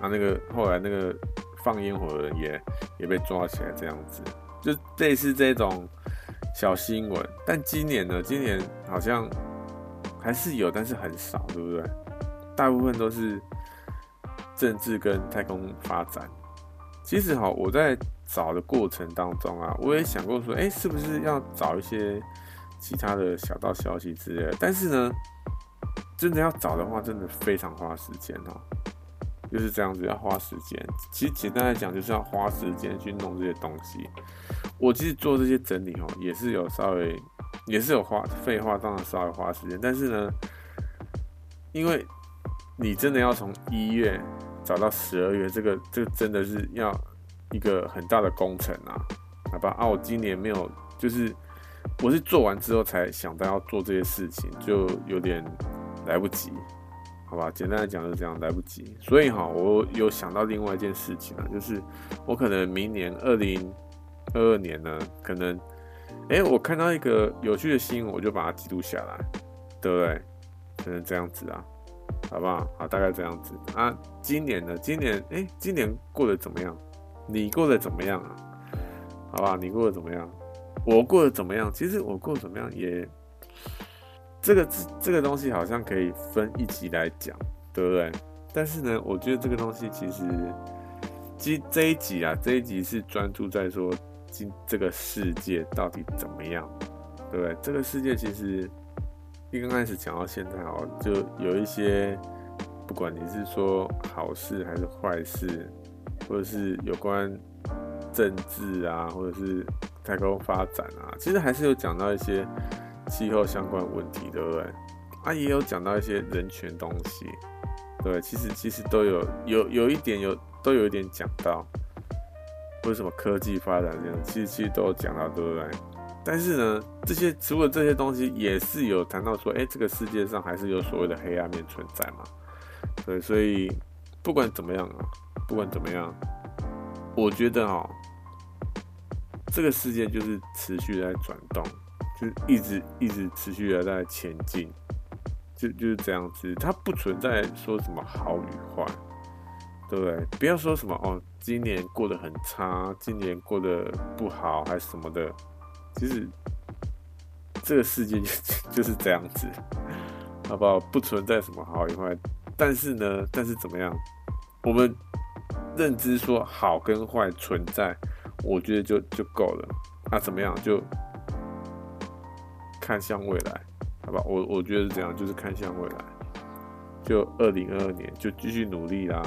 A: 然后那个后来那个放烟火的人也也被抓起来，这样子，就类似这种小新闻。但今年呢，今年好像还是有，但是很少，对不对？大部分都是政治跟太空发展。其实哈，我在找的过程当中啊，我也想过说，哎，是不是要找一些其他的小道消息之类的？但是呢，真的要找的话，真的非常花时间哦。就是这样子，要花时间。其实简单来讲，就是要花时间去弄这些东西。我其实做这些整理哦，也是有稍微，也是有花废话，当然稍微花时间。但是呢，因为你真的要从一月。找到十二月，这个这个真的是要一个很大的工程啊，好吧？啊，我今年没有，就是我是做完之后才想到要做这些事情，就有点来不及，好吧？简单来讲就是这样，来不及。所以哈，我有想到另外一件事情啊，就是我可能明年二零二二年呢，可能，哎，我看到一个有趣的新闻，我就把它记录下来，对不对？可能这样子啊。好不好？好，大概这样子啊。今年呢？今年哎、今年过得怎么样？你过得怎么样啊？好不好？你过得怎么样？我过得怎么样？其实我过得怎么样也，这个这这个东西好像可以分一集来讲，对不对？但是呢，我觉得这个东西其实，今这一集啊，这一集是专注在说今这个世界到底怎么样，对不对？这个世界其实。一刚开始讲到现在哦，就有一些，不管你是说好事还是坏事，或者是有关政治啊，或者是太空发展啊，其实还是有讲到一些气候相关问题，对不对？啊，也有讲到一些人权东西，对，其实其实都有有有一点有都有一点讲到，或者什么科技发展这样，其实其实都有讲到，对不对？但是呢，这些除了这些东西，也是有谈到说，哎，这个世界上还是有所谓的黑暗面存在嘛？对，所以不管怎么样啊，不管怎么样，我觉得哈，这个世界就是持续在转动，就一直一直持续的在前进，就就是这样子，它不存在说什么好与坏，对不对？不要说什么哦，今年过得很差，今年过得不好，还是什么的。其实这个世界就 [laughs] 就是这样子，好不好？不存在什么好与坏，但是呢，但是怎么样？我们认知说好跟坏存在，我觉得就就够了。那、怎么样？就看向未来，好吧？我我觉得是这样，就是看向未来。就二零二二年就继续努力啦。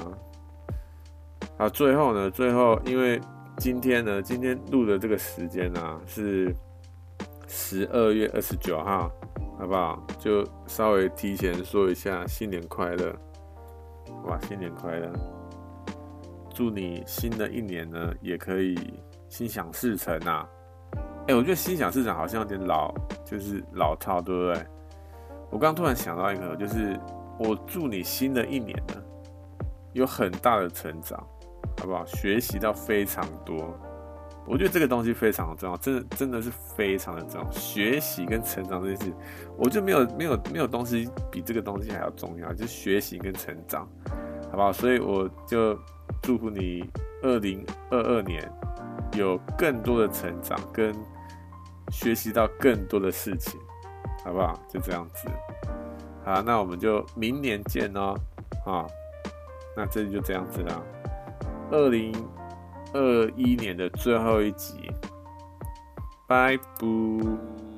A: 好，最后呢，最后因为。今天呢，今天录的这个时间呢、是十二月二十九号，好不好？就稍微提前说一下新年快乐，哇，新年快乐！祝你新的一年呢也可以心想事成啊！哎、我觉得心想事成好像有点老，就是老套，对不对？我刚突然想到一个，就是我祝你新的一年呢有很大的成长。好不好？学习到非常多，我觉得这个东西非常重要，真的真的是非常的重要。学习跟成长这件事，我就没有没有没有东西比这个东西还要重要，就是学习跟成长，好不好？所以我就祝福你二零二二年有更多的成长，跟学习到更多的事情，好不好？就这样子，好，那我们就明年见哦，啊，那这里就这样子了。二零二一年的最后一集，拜拜。